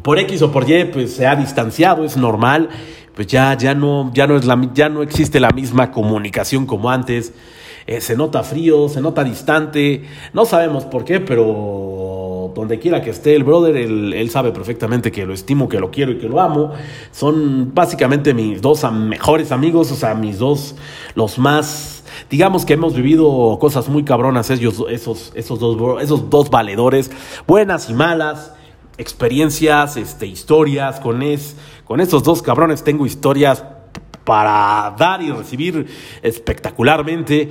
Por X o por Y, pues se ha distanciado, es normal. Pues ya, ya, no, ya, no, es la, ya no existe la misma comunicación como antes. Eh, se nota frío, se nota distante. No sabemos por qué, pero donde quiera que esté el brother, él, sabe perfectamente que lo estimo, que lo quiero y que lo amo. Son básicamente mis dos mejores amigos, o sea, mis dos, los más digamos que hemos vivido cosas muy cabronas ellos, esos, esos, dos, esos dos valedores, buenas y malas, experiencias, este, historias, con, es, con esos dos cabrones tengo historias para dar y recibir espectacularmente.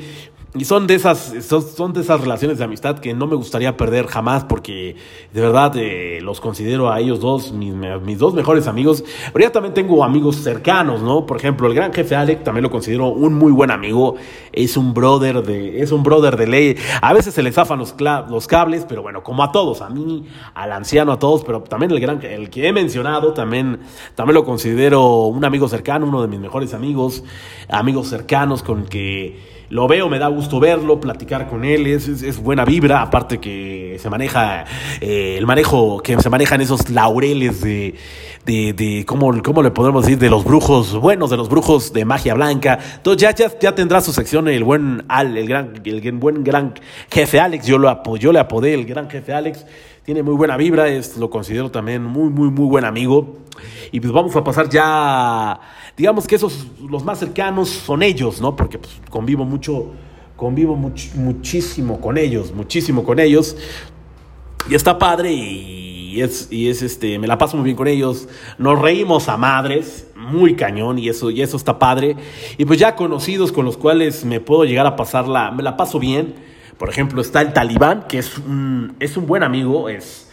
Y son de esas, son de esas relaciones de amistad que no me gustaría perder jamás porque de verdad eh, los considero a ellos dos mis, mis, dos mejores amigos. Pero ya también tengo amigos cercanos, ¿no? Por ejemplo, el gran jefe Alec también lo considero un muy buen amigo. Es un brother de, es un brother de ley. A veces se le zafan los, los cables, pero bueno, como a todos, a mí, al anciano, a todos, pero también el gran, el que he mencionado, también, también lo considero un amigo cercano, uno de mis mejores amigos, amigos cercanos con que lo veo, me da gusto verlo, platicar con él, es, es, buena vibra, aparte que se maneja eh, el manejo, que se manejan esos laureles de, de, de ¿cómo, ¿cómo, le podemos decir? De los brujos buenos, de los brujos de magia blanca. Entonces ya, ya, ya tendrá su sección el buen Al, el gran, el buen gran jefe Alex, yo, lo, yo le apodé el gran jefe Alex tiene muy buena vibra, es, lo considero también muy, muy, muy buen amigo. Y pues vamos a pasar ya, digamos que esos, los más cercanos son ellos, ¿no? Porque pues, convivo mucho, convivo muchísimo con ellos, muchísimo con ellos. Y está padre y es, y es este, me la paso muy bien con ellos. Nos reímos a madres, muy cañón, y eso, y eso está padre. Y pues ya conocidos con los cuales me puedo llegar a pasarla, me la paso bien por ejemplo, está el Talibán, que es un, es un buen amigo, es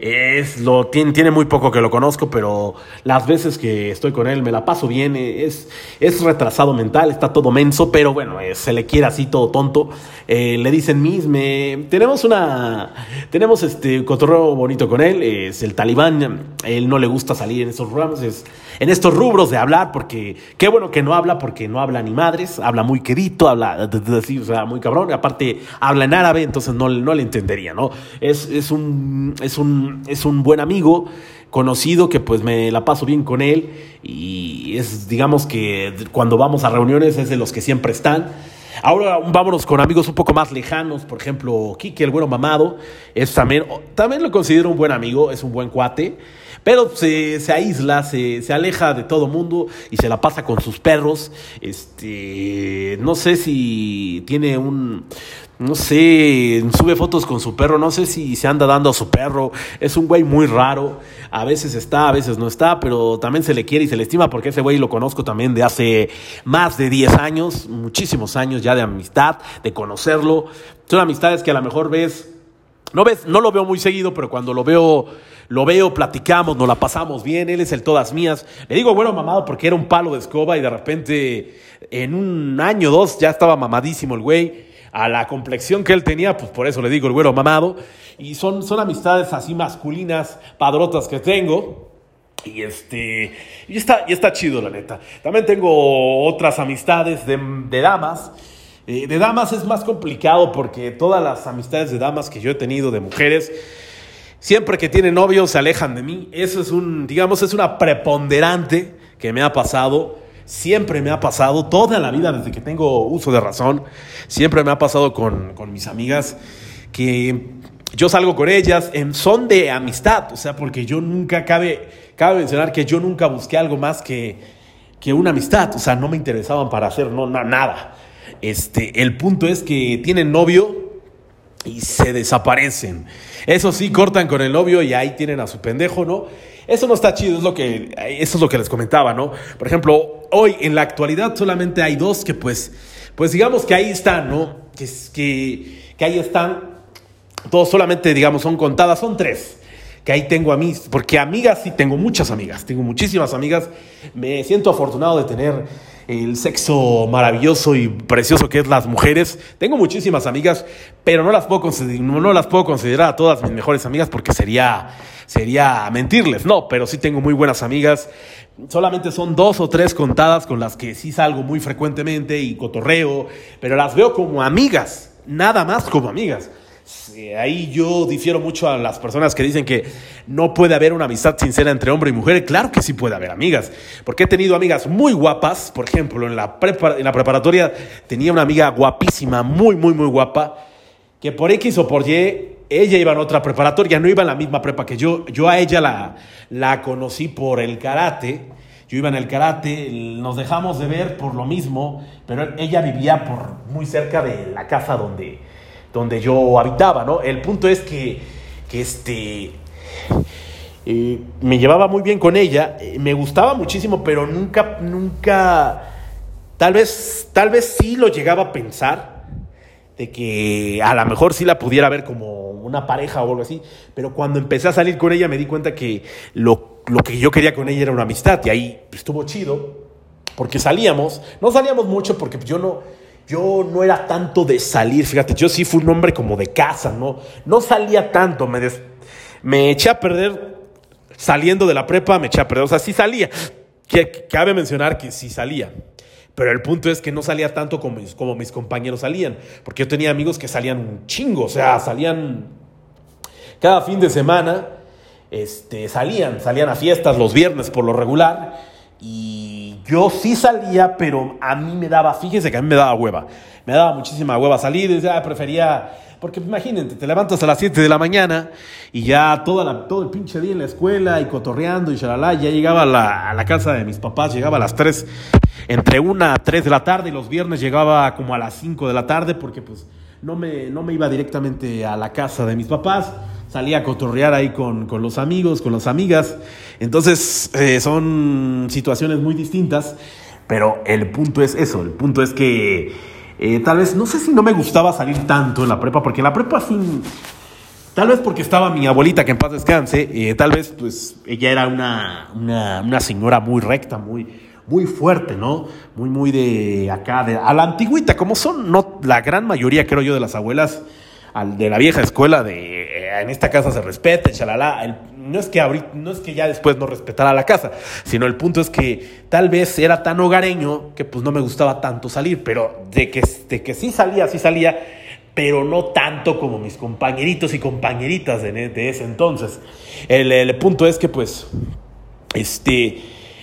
es lo tiene, tiene, muy poco que lo conozco, pero las veces que estoy con él me la paso bien. Es, es retrasado mental, está todo menso, pero bueno, se le quiere así todo tonto. Eh, le dicen mis, me, tenemos una, tenemos este cotorreo bonito con él. Es el talibán, él no le gusta salir en esos ramos, es, en estos rubros de hablar, porque qué bueno que no habla, porque no habla ni madres, habla muy querido, habla así, o sea, muy cabrón. Aparte, habla en árabe, entonces no, no le entendería, ¿no? Es, es un, es un es un buen amigo, conocido, que pues me la paso bien con él y es, digamos que cuando vamos a reuniones es de los que siempre están. Ahora vámonos con amigos un poco más lejanos, por ejemplo, Kike, el bueno mamado, es también, también lo considero un buen amigo, es un buen cuate, pero se, se aísla, se, se, aleja de todo mundo y se la pasa con sus perros. Este, no sé si tiene un, no sé, sube fotos con su perro, no sé si se anda dando a su perro, es un güey muy raro, a veces está, a veces no está, pero también se le quiere y se le estima porque ese güey lo conozco también de hace más de 10 años, muchísimos años ya de amistad, de conocerlo. Son amistades que a lo mejor ves, no ves, no lo veo muy seguido, pero cuando lo veo, lo veo, platicamos, nos la pasamos bien, él es el todas mías. Le digo bueno mamado porque era un palo de escoba y de repente en un año o dos ya estaba mamadísimo el güey a la complexión que él tenía, pues por eso le digo el güero mamado. Y son, son amistades así masculinas, padrotas que tengo. Y este, y está, y está chido, la neta. También tengo otras amistades de, de damas. Eh, de damas es más complicado porque todas las amistades de damas que yo he tenido de mujeres siempre que tienen novio se alejan de mí. Eso es un, digamos, es una preponderante que me ha pasado. Siempre me ha pasado, toda la vida desde que tengo uso de razón, siempre me ha pasado con, con mis amigas que yo salgo con ellas en son de amistad, o sea, porque yo nunca cabe, cabe mencionar que yo nunca busqué algo más que, que una amistad, o sea, no me interesaban para hacer no, nada. Este, el punto es que tienen novio y se desaparecen. Eso sí, cortan con el novio y ahí tienen a su pendejo, ¿no? Eso no está chido, es lo que, eso es lo que les comentaba, ¿no? Por ejemplo, hoy en la actualidad solamente hay dos que pues, pues digamos que ahí están, ¿no? Que, que, que ahí están, todos solamente digamos son contadas, son tres que ahí tengo a mí, porque amigas sí tengo muchas amigas, tengo muchísimas amigas, me siento afortunado de tener el sexo maravilloso y precioso que es las mujeres. Tengo muchísimas amigas, pero no las puedo considerar, no las puedo considerar todas mis mejores amigas porque sería, sería mentirles. No, pero sí tengo muy buenas amigas. Solamente son dos o tres contadas con las que sí salgo muy frecuentemente y cotorreo, pero las veo como amigas, nada más como amigas. Ahí yo difiero mucho a las personas que dicen que no puede haber una amistad sincera entre hombre y mujer. Claro que sí puede haber amigas, porque he tenido amigas muy guapas. Por ejemplo, en la, preparatoria tenía una amiga guapísima, muy, muy, muy guapa, que por X o por Y, ella iba en otra preparatoria, no iba en la misma prepa que yo. Yo a ella la, la conocí por el karate. Yo iba en el karate, nos dejamos de ver por lo mismo, pero ella vivía muy cerca de la casa donde, donde yo habitaba, ¿no? El punto es que, que este, eh, me llevaba muy bien con ella, eh, me gustaba muchísimo, pero nunca, nunca, tal vez, tal vez sí lo llegaba a pensar, de que a lo mejor sí la pudiera ver como una pareja o algo así, pero cuando empecé a salir con ella me di cuenta que lo, lo que yo quería con ella era una amistad, y ahí estuvo chido, porque salíamos, no salíamos mucho porque yo no, yo no era tanto de salir, fíjate, yo sí fui un hombre como de casa, ¿no? No salía tanto, me, me eché a perder saliendo de la prepa, me eché a perder, o sea, sí salía. Que, cabe mencionar que sí salía. Pero el punto es que no salía tanto como mis, como mis compañeros salían, porque yo tenía amigos que salían un chingo, o sea, salían cada fin de semana, este, salían, salían a fiestas los viernes por lo regular, y yo sí salía, pero a mí me daba, fíjese que a mí me daba hueva, me daba muchísima hueva salir, ya prefería porque imagínate, te levantas a las 7 de la mañana y ya toda la, todo el pinche día en la escuela y cotorreando y shalala, ya llegaba a la, a la casa de mis papás, llegaba a las 3, entre 1 a 3 de la tarde y los viernes llegaba como a las 5 de la tarde porque pues no me, no me iba directamente a la casa de mis papás, salía a cotorrear ahí con, con los amigos, con las amigas. Entonces eh, son situaciones muy distintas, pero el punto es eso, el punto es que eh, tal vez, no sé si no me gustaba salir tanto en la prepa, porque la prepa sí, tal vez porque estaba mi abuelita, que en paz descanse, eh, tal vez pues ella era una, una, señora muy recta, muy, muy fuerte, ¿no? Muy, muy de acá, de, a la antigüita, como son no, la gran mayoría, creo yo, de las abuelas de la vieja escuela de en esta casa se respete, chalala, el, no es que ahorita, no es que ya después no respetara la casa, sino el punto es que tal vez era tan hogareño que pues no me gustaba tanto salir, pero de que, de que sí salía, sí salía, pero no tanto como mis compañeritos y compañeritas de, ese entonces. El, punto es que pues, este,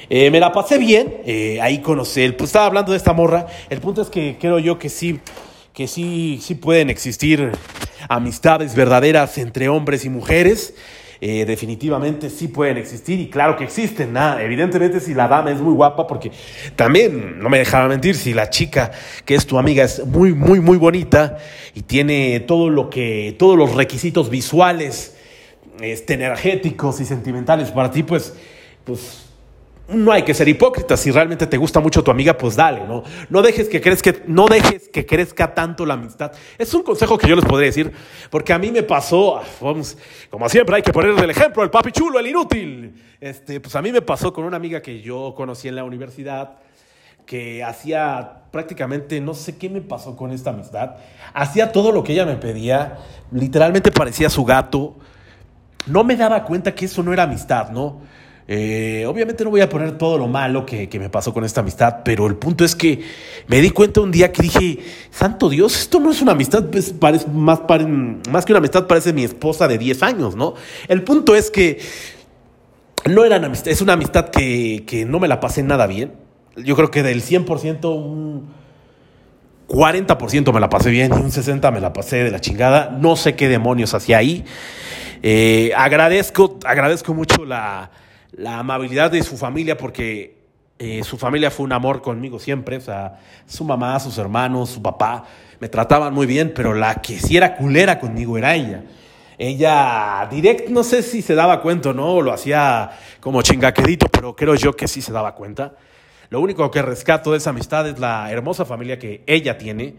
eh, me la pasé bien, eh, ahí conocí, pues estaba hablando de esta morra, el punto es que creo yo que sí, que sí, sí pueden existir amistades verdaderas entre hombres y mujeres. Eh, definitivamente sí pueden existir y claro que existen. Nada, evidentemente si la dama es muy guapa, porque también, no me dejaba mentir, si la chica que es tu amiga es muy, muy, muy bonita y tiene todo lo que, todos los requisitos visuales, este, energéticos y sentimentales para ti, pues, pues no hay que ser hipócrita. Si realmente te gusta mucho tu amiga, pues dale, ¿no? No dejes que crezca, no dejes que crezca tanto la amistad. Es un consejo que yo les podría decir, porque a mí me pasó, vamos, como siempre hay que poner el ejemplo, el papi chulo, el inútil. Este, pues a mí me pasó con una amiga que yo conocí en la universidad, que hacía prácticamente, no sé qué me pasó con esta amistad, hacía todo lo que ella me pedía, literalmente parecía su gato. No me daba cuenta que eso no era amistad, ¿no? Eh, obviamente no voy a poner todo lo malo que, que, me pasó con esta amistad, pero el punto es que me di cuenta un día que dije, santo Dios, esto no es una amistad, pues, parece, más, más que una amistad parece mi esposa de 10 años, ¿no? El punto es que no era una amistad, es una amistad que, que no me la pasé nada bien. Yo creo que del 100%, un 40% me la pasé bien y un 60% me la pasé de la chingada. No sé qué demonios hacía ahí. Eh, agradezco, agradezco mucho la la amabilidad de su familia porque eh, su familia fue un amor conmigo siempre, o sea, su mamá, sus hermanos, su papá, me trataban muy bien, pero la que sí era culera conmigo era ella. Ella, direct, no sé si se daba cuenta o no, lo hacía como chingaquedito, pero creo yo que sí se daba cuenta. Lo único que rescato de esa amistad es la hermosa familia que ella tiene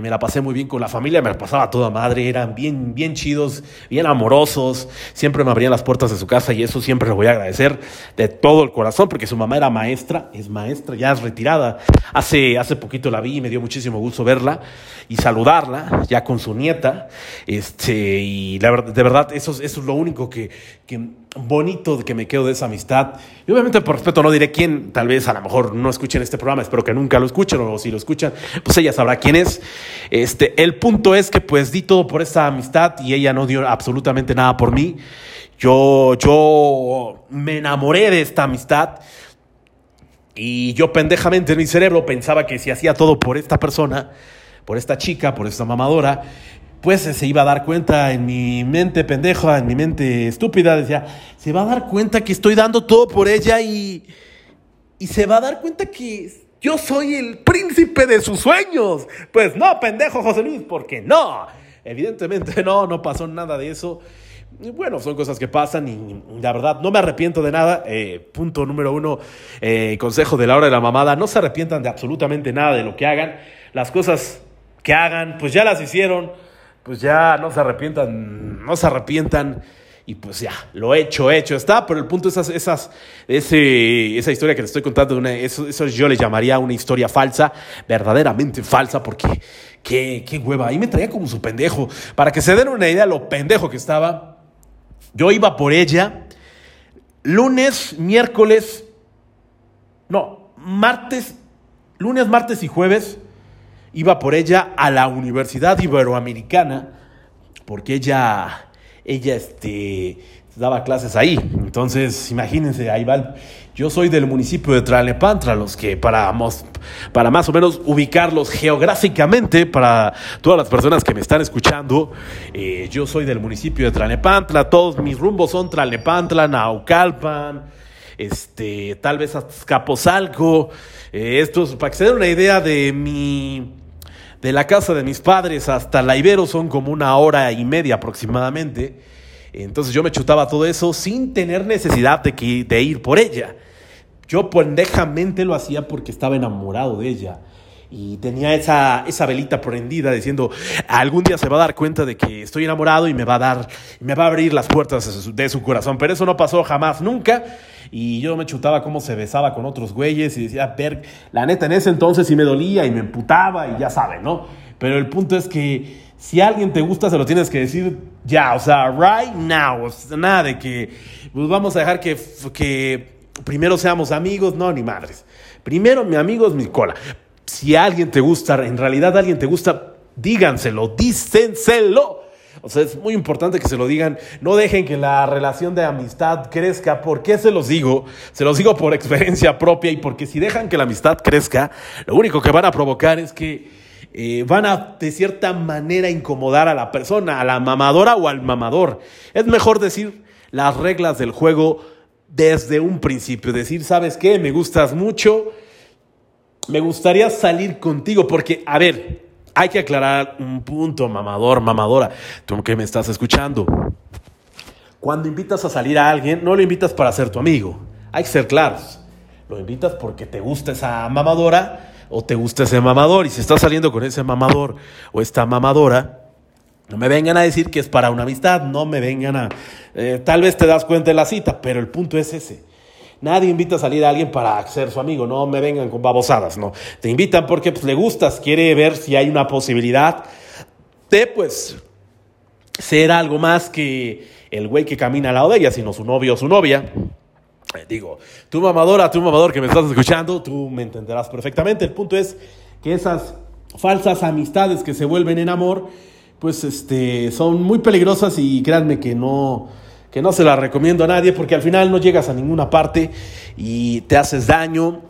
me la pasé muy bien con la familia, me la pasaba toda madre, eran bien, bien chidos, bien amorosos, siempre me abrían las puertas de su casa y eso siempre lo voy a agradecer de todo el corazón, porque su mamá era maestra, es maestra, ya es retirada. Hace, hace poquito la vi y me dio muchísimo gusto verla y saludarla, ya con su nieta, este, y la de verdad, eso, eso es lo único que, que bonito que me quedo de esa amistad. Y obviamente por respeto no diré quién, tal vez a lo mejor no escuchen este programa, espero que nunca lo escuchen o si lo escuchan, pues ella sabrá quién es. Este, el punto es que pues di todo por esa amistad y ella no dio absolutamente nada por mí. Yo, yo me enamoré de esta amistad y yo pendejamente en mi cerebro pensaba que si hacía todo por esta persona, por esta chica, por esta mamadora, pues se iba a dar cuenta en mi mente pendeja, en mi mente estúpida, decía, se va a dar cuenta que estoy dando todo por ella y, y se va a dar cuenta que yo soy el príncipe de sus sueños. Pues no, pendejo José Luis, porque no. Evidentemente no, no pasó nada de eso. bueno, son cosas que pasan y la verdad no me arrepiento de nada. Eh, punto número uno, eh, consejo de la hora de la mamada, no se arrepientan de absolutamente nada de lo que hagan. Las cosas que hagan, pues ya las hicieron pues ya no se arrepientan, no se arrepientan. Y pues ya, lo hecho, hecho está, pero el punto es esas, esas, ese, esa historia que te estoy contando, eso, eso, yo le llamaría una historia falsa, verdaderamente falsa, porque qué, qué hueva. Ahí me traía como su pendejo. Para que se den una idea de lo pendejo que estaba, yo iba por ella lunes, miércoles, no, martes, lunes, martes y jueves iba por ella a la Universidad Iberoamericana, porque ella, ella este, daba clases ahí. Entonces, imagínense, ahí va. yo soy del municipio de Tlalnepantla, los que para, para más o menos ubicarlos geográficamente, para todas las personas que me están escuchando, eh, yo soy del municipio de Tlalnepantla, todos mis rumbos son Tlalnepantla, Naucalpan, este, tal vez Azcapotzalco, eh, esto para que se den una idea de mi de la casa de mis padres hasta la Ibero son como una hora y media aproximadamente. Entonces yo me chutaba todo eso sin tener necesidad de, que, de ir por ella. Yo pendejamente lo hacía porque estaba enamorado de ella. Y tenía esa, esa velita prendida diciendo, algún día se va a dar cuenta de que estoy enamorado y me va a dar, me va a abrir las puertas de su, de su corazón. Pero eso no pasó jamás, nunca. Y yo me chutaba cómo se besaba con otros güeyes y decía, ver, la neta en ese entonces sí me dolía y me emputaba y ya saben, ¿no? Pero el punto es que si alguien te gusta se lo tienes que decir ya, o sea, right now, nada de que pues vamos a dejar que, que primero seamos amigos, no, ni madres. Primero mi amigo es mi cola. Si alguien te gusta, en realidad alguien te gusta, díganselo, dísenselo o sea, es muy importante que se lo digan. No dejen que la relación de amistad crezca. ¿Por qué se los digo? Se los digo por experiencia propia y porque si dejan que la amistad crezca, lo único que van a provocar es que eh, van a de cierta manera incomodar a la persona, a la mamadora o al mamador. Es mejor decir las reglas del juego desde un principio. Decir, ¿sabes qué? Me gustas mucho. Me gustaría salir contigo porque, a ver, hay que aclarar un punto, mamador, mamadora, tú que me estás escuchando. Cuando invitas a salir a alguien, no lo invitas para ser tu amigo. Hay que ser claros. Lo invitas porque te gusta esa mamadora o te gusta ese mamador. Y si estás saliendo con ese mamador o esta mamadora, no me vengan a decir que es para una amistad. No me vengan a... Eh, tal vez te das cuenta de la cita, pero el punto es ese. Nadie invita a salir a alguien para ser su amigo, no me vengan con babosadas, no. Te invitan porque pues, le gustas, quiere ver si hay una posibilidad de, pues, ser algo más que el güey que camina al lado de ella, sino su novio o su novia. Eh, Digo, tú mamadora, tú mamador que me estás escuchando, tú me entenderás perfectamente. El punto es que esas falsas amistades que se vuelven en amor, pues este, son muy peligrosas y créanme que no, que no se las recomiendo a nadie porque al final no llegas a ninguna parte y te haces daño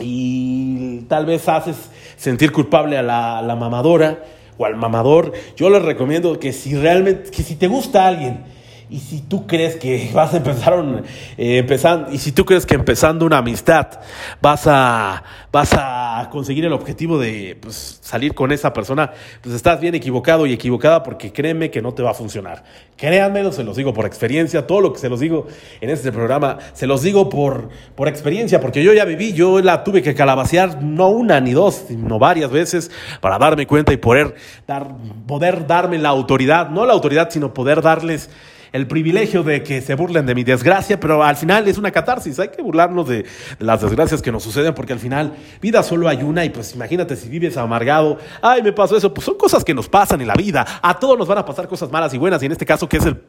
y tal vez haces sentir culpable a la, a la mamadora o al mamador. Yo les recomiendo que si realmente, que si te gusta alguien, y si tú crees que vas a empezar un, eh, empezando, y si tú crees que empezando una amistad vas a, vas a conseguir el objetivo de pues, salir con esa persona, pues estás bien equivocado y equivocada porque créeme que no te va a funcionar. Créanmelo, se los digo por experiencia, todo lo que se los digo en este programa, se los digo por, por experiencia, porque yo ya viví, yo la tuve que calabacear no una ni dos, sino varias veces para darme cuenta y poder, dar, poder darme la autoridad, no la autoridad, sino poder darles el privilegio de que se burlen de mi desgracia, pero al final es una catarsis, hay que burlarnos de, las desgracias que nos suceden, porque al final vida solo hay una y pues imagínate si vives amargado, ay, me pasó eso, pues son cosas que nos pasan en la vida, a todos nos van a pasar cosas malas y buenas, y en este caso que es el...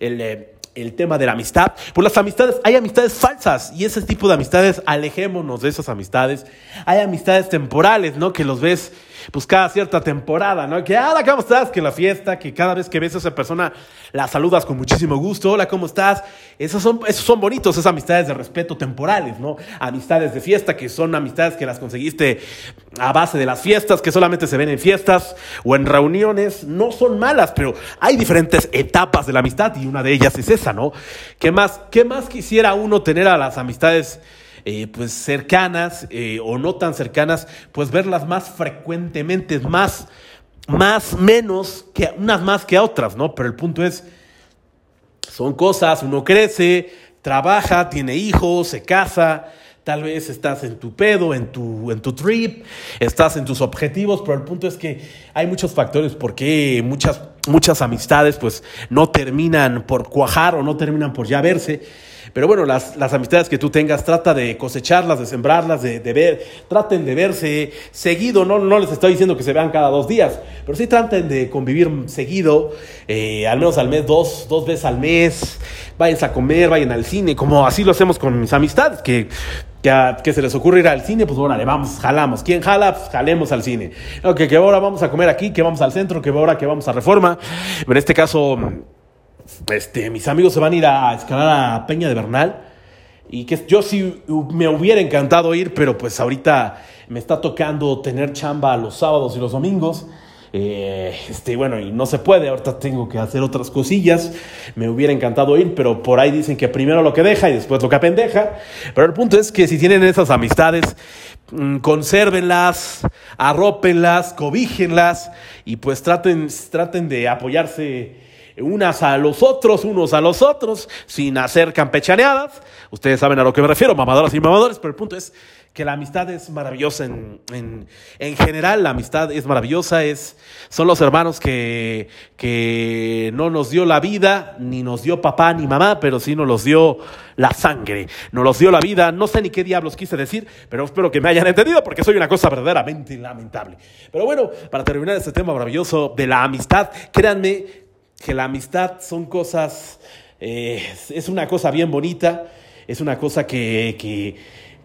el eh, el tema de la amistad. Por las amistades, hay amistades falsas y ese tipo de amistades, alejémonos de esas amistades. Hay amistades temporales, ¿no? Que los ves pues cada cierta temporada, ¿no? Que, hola, ¿cómo estás? Que la fiesta, que cada vez que ves a esa persona la saludas con muchísimo gusto, hola, ¿cómo estás? Esos son, esos son bonitos, esas amistades de respeto temporales, ¿no? Amistades de fiesta, que son amistades que las conseguiste a base de las fiestas, que solamente se ven en fiestas o en reuniones, no son malas, pero hay diferentes etapas de la amistad y una de ellas es esa, ¿no? ¿Qué más, qué más quisiera uno tener a las amistades? Eh, pues cercanas eh, o no tan cercanas, pues verlas más frecuentemente, más, más, menos, que unas más que otras, ¿no? Pero el punto es, son cosas, uno crece, trabaja, tiene hijos, se casa, tal vez estás en tu pedo, en tu, en tu trip, estás en tus objetivos, pero el punto es que hay muchos factores por qué muchas, muchas amistades pues no terminan por cuajar o no terminan por ya verse. Pero bueno, las, las, amistades que tú tengas, trata de cosecharlas, de sembrarlas, de, de, ver, traten de verse seguido, no, no les estoy diciendo que se vean cada dos días, pero sí traten de convivir seguido, eh, al menos al mes, dos, dos veces al mes, vayan a comer, vayan al cine, como así lo hacemos con mis amistades, que que, que, se les ocurre ir al cine, pues órale, vamos, jalamos. ¿Quién jala? Pues jalemos al cine. Ok, que ahora vamos a comer aquí, que vamos al centro, que ahora que vamos a Reforma. En este caso, este, mis amigos se van a ir a escalar a Peña de Bernal. Y que yo sí me hubiera encantado ir, pero pues ahorita me está tocando tener chamba los sábados y los domingos. Eh, este, bueno, y no se puede, ahorita tengo que hacer otras cosillas. Me hubiera encantado ir, pero por ahí dicen que primero lo que deja y después lo que apendeja. Pero el punto es que si tienen esas amistades, mmm, consérvenlas, arrópenlas, cobíjenlas y pues traten, traten de apoyarse unas a los otros, unos a los otros, sin hacer campechaneadas. Ustedes saben a lo que me refiero, mamadoras y mamadores, pero el punto es que la amistad es maravillosa en, en, en, general, la amistad es maravillosa, es, son los hermanos que, que no nos dio la vida, ni nos dio papá ni mamá, pero sí nos los dio la sangre, nos los dio la vida, no sé ni qué diablos quise decir, pero espero que me hayan entendido porque soy una cosa verdaderamente lamentable. Pero bueno, para terminar este tema maravilloso de la amistad, créanme que la amistad son cosas, eh, es una cosa bien bonita, es una cosa que,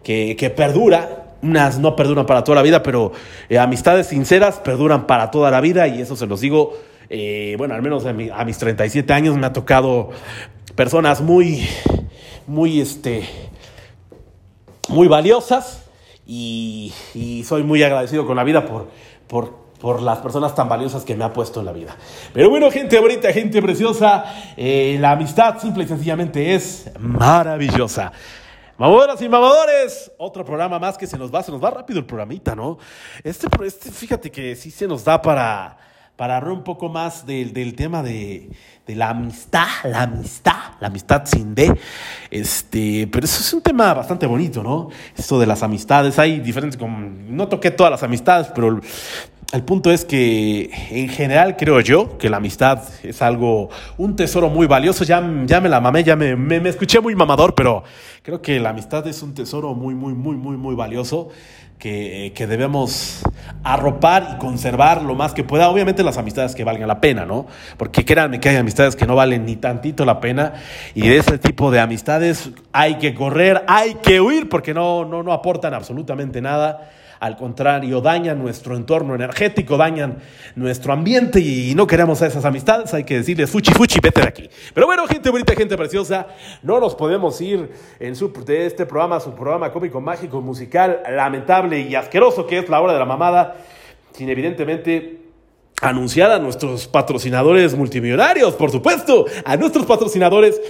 que, que, perdura. Unas no perduran para toda la vida, pero eh, amistades sinceras perduran para toda la vida y eso se los digo, eh, bueno, al menos a, mis 37 años me ha tocado personas muy, muy, este, muy valiosas y, y soy muy agradecido con la vida por, por por las personas tan valiosas que me ha puesto en la vida. Pero bueno, gente bonita, gente preciosa, eh, la amistad simple y sencillamente es maravillosa. Mamadoras y mamadores, otro programa más que se nos va, se nos va rápido el programita, ¿no? Este, este fíjate que sí se nos da para, para hablar un poco más del, del tema de, de, la amistad, la amistad, la amistad sin D. Este, pero eso es un tema bastante bonito, ¿no? Esto de las amistades, hay diferentes, como, no toqué todas las amistades, pero el punto es que en general creo yo que la amistad es algo, un tesoro muy valioso. Ya, ya me la mamé, ya me, me, me, escuché muy mamador, pero creo que la amistad es un tesoro muy, muy, muy, muy, muy valioso. que, que debemos arropar y conservar lo más que pueda. Obviamente las amistades que valgan la pena, ¿no? Porque créanme que hay amistades que no valen ni tantito la pena y de ese tipo de amistades hay que correr, hay que huir porque no, no, no aportan absolutamente nada. Al contrario, dañan nuestro entorno energético, dañan nuestro ambiente y no queremos a esas amistades. Hay que decirles, fuchi, fuchi, vete de aquí. Pero bueno, gente bonita, gente preciosa, no nos podemos ir en su, de este programa, su programa cómico, mágico, musical, lamentable y asqueroso que es La Hora de la Mamada, sin evidentemente anunciar a nuestros patrocinadores multimillonarios, por supuesto, a nuestros patrocinadores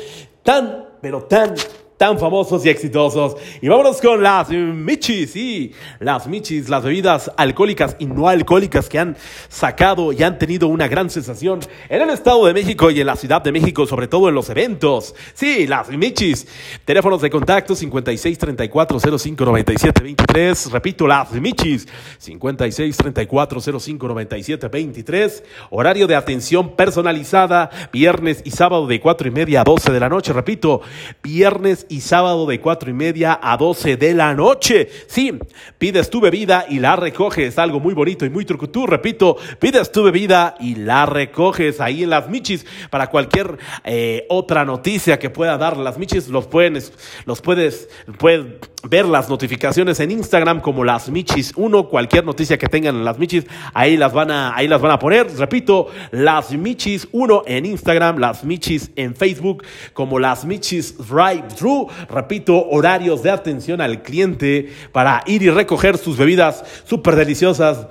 tan, pero tan tan famosos y exitosos. Y vámonos con las Michis, sí, las Michis, las bebidas alcohólicas y no alcohólicas que han sacado y han tenido una gran sensación en el Estado de México y en la Ciudad de México, sobre todo en los eventos. Sí, las Michis. Teléfonos de contacto 56 34 05 97 23. Repito, las Michis 56 34 05 97 23. Horario de atención personalizada, viernes y sábado de 4 y media a 12 de la noche. Repito, viernes y sábado de cuatro y media a 12 de la noche. Sí, pides tu bebida y la recoges. Algo muy bonito y muy trucutú. Repito, pides tu bebida y la recoges ahí en las Michis. Para cualquier eh, otra noticia que pueda dar las Michis, los, pueden, los puedes, puedes ver las notificaciones en Instagram como las Michis 1. Cualquier noticia que tengan en las Michis, ahí las van a, ahí las van a poner. Repito, las Michis 1 en Instagram, las Michis en Facebook como las Michis Drive Thru repito, horarios de atención al cliente para ir y recoger sus bebidas súper deliciosas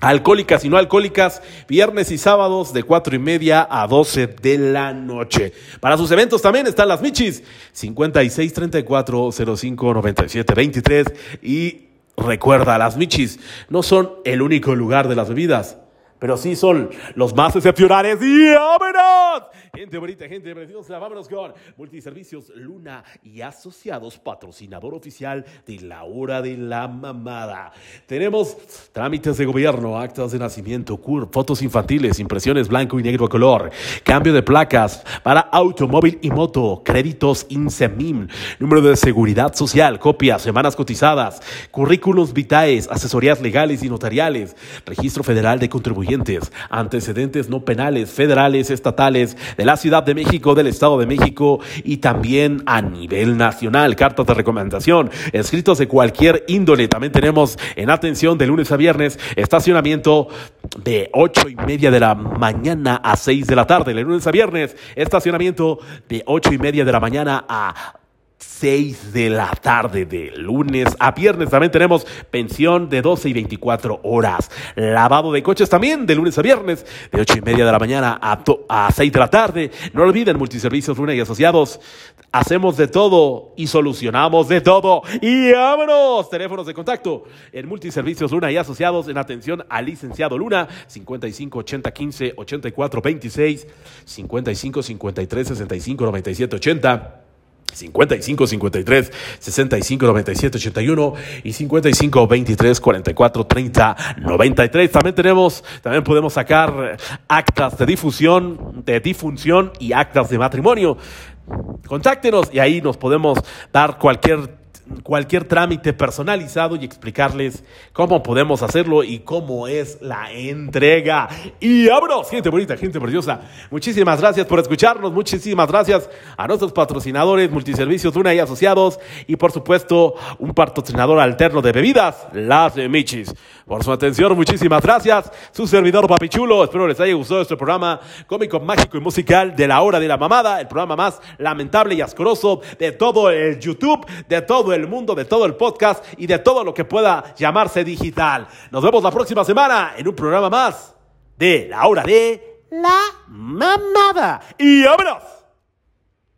alcohólicas y no alcohólicas, viernes y sábados de cuatro y media a 12 de la noche. Para sus eventos también están las Michis, 56 34 05 97 23 y recuerda, las Michis no son el único lugar de las bebidas pero sí son los más excepcionales. ¡Y vámonos! Gente bonita, gente preciosa, vámonos con Multiservicios Luna y Asociados, patrocinador oficial de la hora de la mamada. Tenemos trámites de gobierno, actas de nacimiento, CUR, fotos infantiles, impresiones blanco y negro a color, cambio de placas para automóvil y moto, créditos INSEMIM, número de seguridad social, copias, semanas cotizadas, currículos vitae, asesorías legales y notariales, registro federal de contribuyentes antecedentes no penales, federales, estatales, de la Ciudad de México, del Estado de México y también a nivel nacional. Cartas de recomendación, escritos de cualquier índole. También tenemos en atención de lunes a viernes estacionamiento de ocho y media de la mañana a 6 de la tarde. De lunes a viernes, estacionamiento de ocho y media de la mañana a 6 de la tarde de lunes a viernes. También tenemos pensión de 12 y 24 horas. Lavado de coches también de lunes a viernes de 8 y media de la mañana a, a 6 de la tarde. No olviden Multiservicios Luna y Asociados. Hacemos de todo y solucionamos de todo. Y vámonos. Teléfonos de contacto en Multiservicios Luna y Asociados en atención al licenciado Luna 55 80 15 84 26 55 53 65 97 80 55 53 65 97 81 y 55 23 44 30 93. También tenemos, también podemos sacar actas de difusión, de difunción y actas de matrimonio. Contáctenos y ahí nos podemos dar cualquier cualquier trámite personalizado y explicarles cómo podemos hacerlo y cómo es la entrega. Y abros, gente bonita, gente preciosa. Muchísimas gracias por escucharnos, muchísimas gracias a nuestros patrocinadores, multiservicios Una y Asociados y por supuesto un patrocinador alterno de bebidas, las de Michis. Por su atención, muchísimas gracias. Su servidor Papichulo, espero les haya gustado este programa cómico, mágico y musical de la hora de la mamada, el programa más lamentable y asqueroso de todo el YouTube, de todo el mundo, de todo el podcast y de todo lo que pueda llamarse digital. Nos vemos la próxima semana en un programa más de La Hora de la Mamada. Y vámonos.